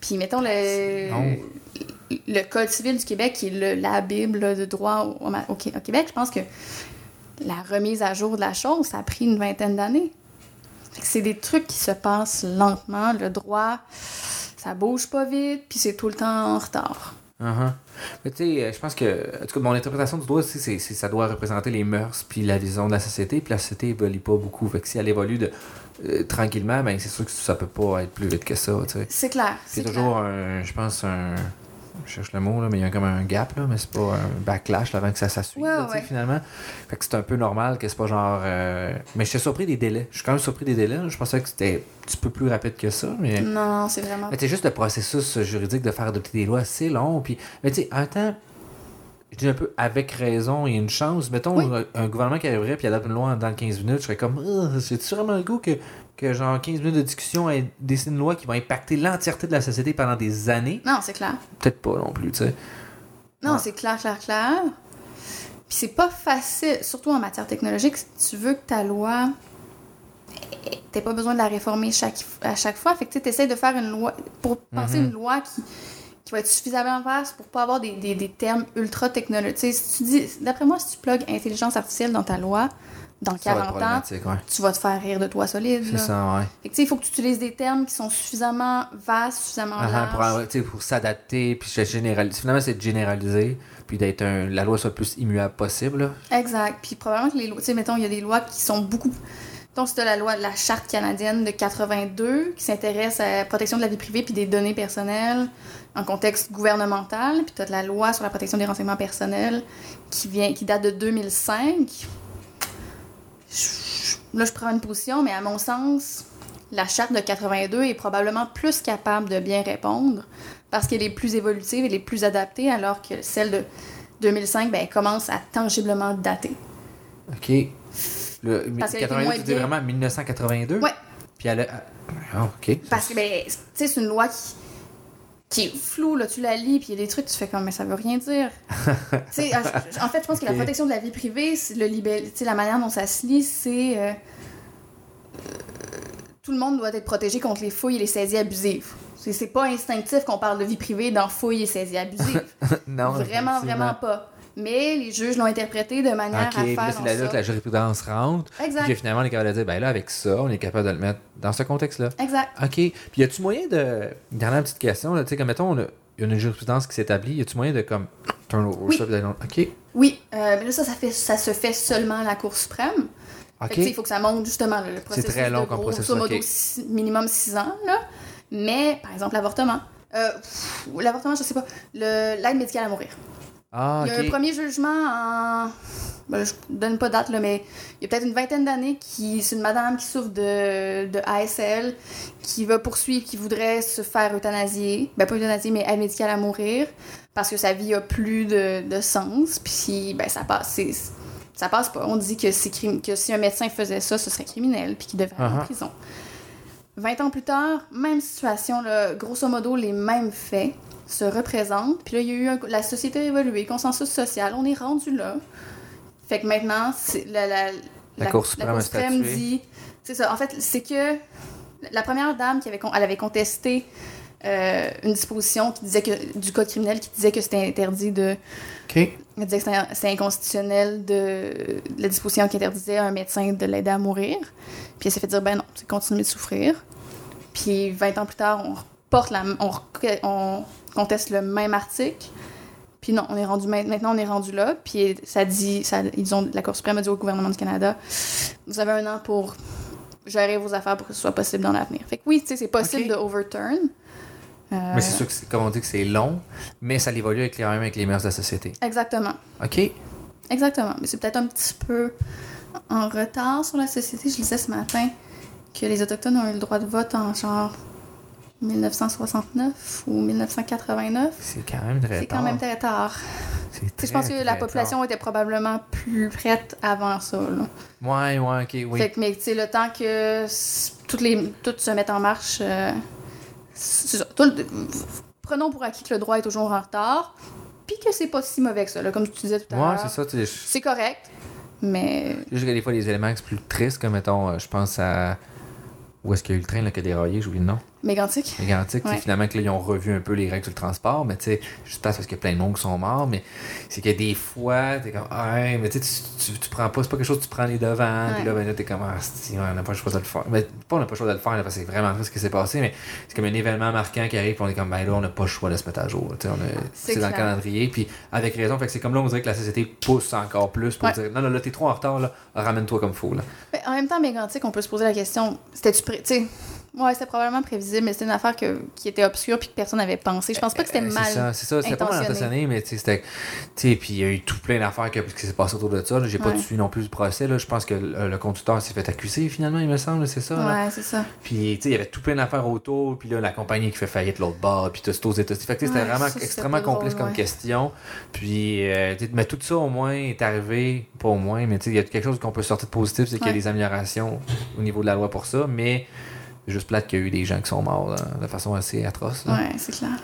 Speaker 2: Puis mettons le, le Code civil du Québec, qui est la Bible de droit au, Québec, je pense que la remise à jour de la chose, ça a pris une vingtaine d'années. C'est des trucs qui se passent lentement. Le droit, ça bouge pas vite, puis c'est tout le temps en retard.
Speaker 1: Uh-huh. Mais tu sais, je pense que, en tout cas, mon interprétation du droit, c'est ça doit représenter les mœurs puis la vision de la société, puis la société évolue pas beaucoup. Fait que si elle évolue de, euh, tranquillement, ben c'est sûr que ça peut pas être plus vite que ça.
Speaker 2: C'est clair.
Speaker 1: C'est toujours, je pense, un je cherche le mot, là, mais il y a comme un gap, là, mais c'est pas un backlash avant que ça s'assume, finalement. Fait que c'est un peu normal que c'est pas genre. Euh, mais je suis surpris des délais. Je suis quand même surpris des délais. Je pensais que c'était un petit peu plus rapide que ça. Mais...
Speaker 2: Non, c'est vraiment.
Speaker 1: Mais c'est juste le processus juridique de faire adopter des lois, c'est long. Puis... Mais tu sais, en temps. Je dis un peu avec raison, il y a une chance. Mettons un, gouvernement qui arriverait et adopte une loi dans 15 minutes, je serais comme, c'est vraiment le goût que que genre 15 minutes de discussion et décide une loi qui va impacter l'entièreté de la société pendant des années.
Speaker 2: Non, c'est clair.
Speaker 1: Peut-être pas non plus, tu sais.
Speaker 2: Non, c'est clair, clair, clair. Puis c'est pas facile, surtout en matière technologique, si tu veux que ta loi t'as pas besoin de la réformer chaque, à chaque fois. Fait que tu essaies de faire une loi, pour penser mhm. une loi qui, qui va être suffisamment vaste pour pas avoir des, des, des termes ultra technologiques. Si tu dis, d'après moi, si tu plugues intelligence artificielle dans ta loi, dans 40 ans, tu vas te faire rire de toi solide.
Speaker 1: C'est ça, ouais.
Speaker 2: Fait que, il faut que tu utilises des termes qui sont suffisamment vastes, suffisamment uh
Speaker 1: -huh, Pour, pour s'adapter, puis généraliser. Finalement, c'est de généraliser, puis d'être un... la loi soit le plus immuable possible.
Speaker 2: Exact. Puis probablement que les lois, tu sais, mettons, il y a des lois qui sont beaucoup... Donc, c'est la loi, la charte canadienne de 82 qui s'intéresse à la protection de la vie privée puis des données personnelles en contexte gouvernemental. Puis tu as la loi sur la protection des renseignements personnels qui, vient, qui date de 2005 là, je prends une position, mais à mon sens, la charte de 82 est probablement plus capable de bien répondre parce qu'elle est plus évolutive, elle est plus adaptée, alors que celle de 2005 ben, commence à tangiblement dater.
Speaker 1: OK. Le, 82, c'était vraiment 1982?
Speaker 2: Oui.
Speaker 1: Puis elle a. Ah, OK.
Speaker 2: Parce que, ben, tu sais, c'est une loi qui, qui est floue, là. Tu la lis, puis il y a des trucs, tu fais comme, mais ça veut rien dire. en fait, je pense que la protection de la vie privée, le libell... la manière dont ça se lit, c'est. Euh, tout le monde doit être protégé contre les fouilles et les saisies abusives. C'est pas instinctif qu'on parle de vie privée dans fouilles et saisies abusives.
Speaker 1: non.
Speaker 2: Vraiment, vraiment pas mais les juges l'ont interprété de manière à faire.
Speaker 1: c'est là, que la jurisprudence rentre.
Speaker 2: Exact.
Speaker 1: Puis finalement, on est capable de dire, ben là, avec ça, on est capable de le mettre dans ce contexte-là.
Speaker 2: Exact.
Speaker 1: OK. Puis y a-tu moyen de. Dernière petite question, tu sais, comme mettons, il y a une jurisprudence qui s'établit, y a-tu moyen de comme turnover
Speaker 2: oui.
Speaker 1: ça? OK.
Speaker 2: Oui. Euh, mais là, ça, ça, fait, ça se fait seulement à la Cour suprême. OK. il faut que ça monte justement le processus.
Speaker 1: C'est très long
Speaker 2: comme
Speaker 1: processus. Modo,
Speaker 2: minimum 6 ans, là. Mais, par exemple, l'avortement. Euh, l'avortement, je sais pas. L'aide médicale à mourir.
Speaker 1: Ah,
Speaker 2: il y a un premier jugement en. Ben, je donne pas date, là, mais il y a peut-être une vingtaine d'années qui. C'est une madame qui souffre de, de ASL, qui va poursuivre, qui voudrait se faire euthanasier. Ben, pas euthanasier, mais aide médicale à mourir, parce que sa vie a plus de, de sens. Puis, ben, ça passe. Ça passe pas. On dit que, si un médecin faisait ça, ce serait criminel, puis qu'il devrait aller en prison. 20 ans plus tard, même situation, là, grosso modo, les mêmes faits se représente. Puis là, il y a eu la société a évolué, consensus social, on est rendu là. Fait que maintenant, la, la,
Speaker 1: la, Cour suprême,
Speaker 2: dit. C'est ça. En fait, c'est que la première dame qui avait, elle avait contesté euh, une disposition qui disait que du code criminel qui disait que c'était interdit de.
Speaker 1: OK. Elle
Speaker 2: disait que c'était inconstitutionnel de, la disposition qui interdisait à un médecin de l'aider à mourir. Puis elle s'est fait dire ben non, c'est continuer de souffrir. Puis 20 ans plus tard, on porte la, on, on conteste le même article. Puis non, on est rendu maintenant on est rendu là. Puis ça dit, ça, ils ont la Cour suprême a dit au gouvernement du Canada, vous avez un an pour gérer vos affaires pour que ce soit possible dans l'avenir. Fait que oui, tu sais, c'est possible de overturn.
Speaker 1: Euh, mais c'est sûr que, comme on dit, que c'est long, mais ça évolue avec les, même avec les mœurs de la société.
Speaker 2: Exactement.
Speaker 1: OK.
Speaker 2: Exactement. Mais c'est peut-être un petit peu en retard sur la société. Je disais ce matin que les Autochtones ont eu le droit de vote en genre 1969 ou 1989.
Speaker 1: C'est quand même très tard.
Speaker 2: C'est quand même très tard. je pense que la population était probablement plus prête avant ça. Là.
Speaker 1: Ouais, ouais, ok, oui.
Speaker 2: Fait que, mais le temps que toutes les, tout se mette en marche, euh, ça. prenons pour acquis que le droit est toujours en retard, puis que c'est pas si mauvais que ça. Là, comme tu disais tout à l'heure.
Speaker 1: Ouais, c'est ça.
Speaker 2: C'est correct, mais.
Speaker 1: Juste que des fois, les éléments plus tristes, comme mettons, euh, je pense à. Où est-ce qu'il y a eu le train là, qui a déraillé, j'oublie le nom.
Speaker 2: Mégantic.
Speaker 1: Mégantic, finalement, que là, ils ont revu un peu les règles sur le transport, mais tu sais, juste parce qu'il y a plein de monde qui sont morts, mais c'est que des fois, t'es comme, ah, mais tu, tu, tu prends pas, c'est pas quelque chose, tu prends les devants, puis là, ben là, t'es comme, ah, on n'a pas le choix de le faire. Mais pas, on n'a pas le choix de le faire, parce que c'est vraiment ce qui s'est passé, mais c'est comme un événement marquant qui arrive, puis on est comme, ben là, on n'a pas le choix de se mettre à jour, tu sais, c'est dans le calendrier, puis avec raison, fait que c'est comme là, on dirait que la société pousse encore plus pour dire, non, non, là, t'es trop en retard, là, ramène-toi comme faux, là.
Speaker 2: Mais en même temps, Mégantic, on peut se poser la question, c'était-tu prêt, tu sais, Ouais, c'était probablement prévisible, mais c'était une affaire que, qui était obscure puis que personne n'avait pensé. Je pense pas que c'était euh, mal.
Speaker 1: C'est ça, c'est ça. C'était pas mal intentionné, mais tu sais, puis il y a eu tout plein d'affaires qui, qui s'est passé autour de ça. J'ai pas suivi non plus le procès. Là. Je pense que le, conducteur s'est fait accuser finalement, il me semble, c'est ça.
Speaker 2: Ouais, c'est ça.
Speaker 1: Puis tu sais, il y avait tout plein d'affaires autour. Puis là, la compagnie qui fait faillite l'autre bord, puis tout aux États-Unis. Fait que c'était vraiment extrêmement complexe comme question. Puis, euh, mais tout ça au moins est arrivé, pas au moins, mais tu sais, il y a quelque chose qu'on peut sortir de positif, c'est qu'il y a des améliorations au niveau de la loi pour ça. Mais juste plate qu'il y a eu des gens qui sont morts de façon assez atroce.
Speaker 2: Ouais, c'est clair.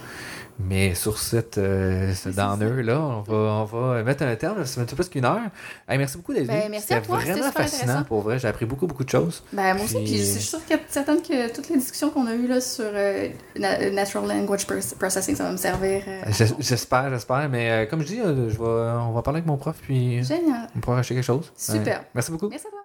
Speaker 1: Mais sur cette euh, ce là on va, on va mettre un terme. Ça fait plus qu'une heure. merci beaucoup, David.
Speaker 2: Ben, merci à toi.
Speaker 1: vraiment fascinant pour vrai. J'ai appris beaucoup, beaucoup de choses.
Speaker 2: Ben, moi aussi. Puis je suis sûre que certaine que toutes les discussions qu'on a eues là, sur euh, Natural Language Processing, ça va me servir. Euh,
Speaker 1: j'espère, j'espère. Mais euh, comme je dis, je vais, on va parler avec mon prof. Puis
Speaker 2: Génial.
Speaker 1: on pourra acheter quelque chose.
Speaker 2: Super.
Speaker 1: merci beaucoup.
Speaker 2: Merci à toi.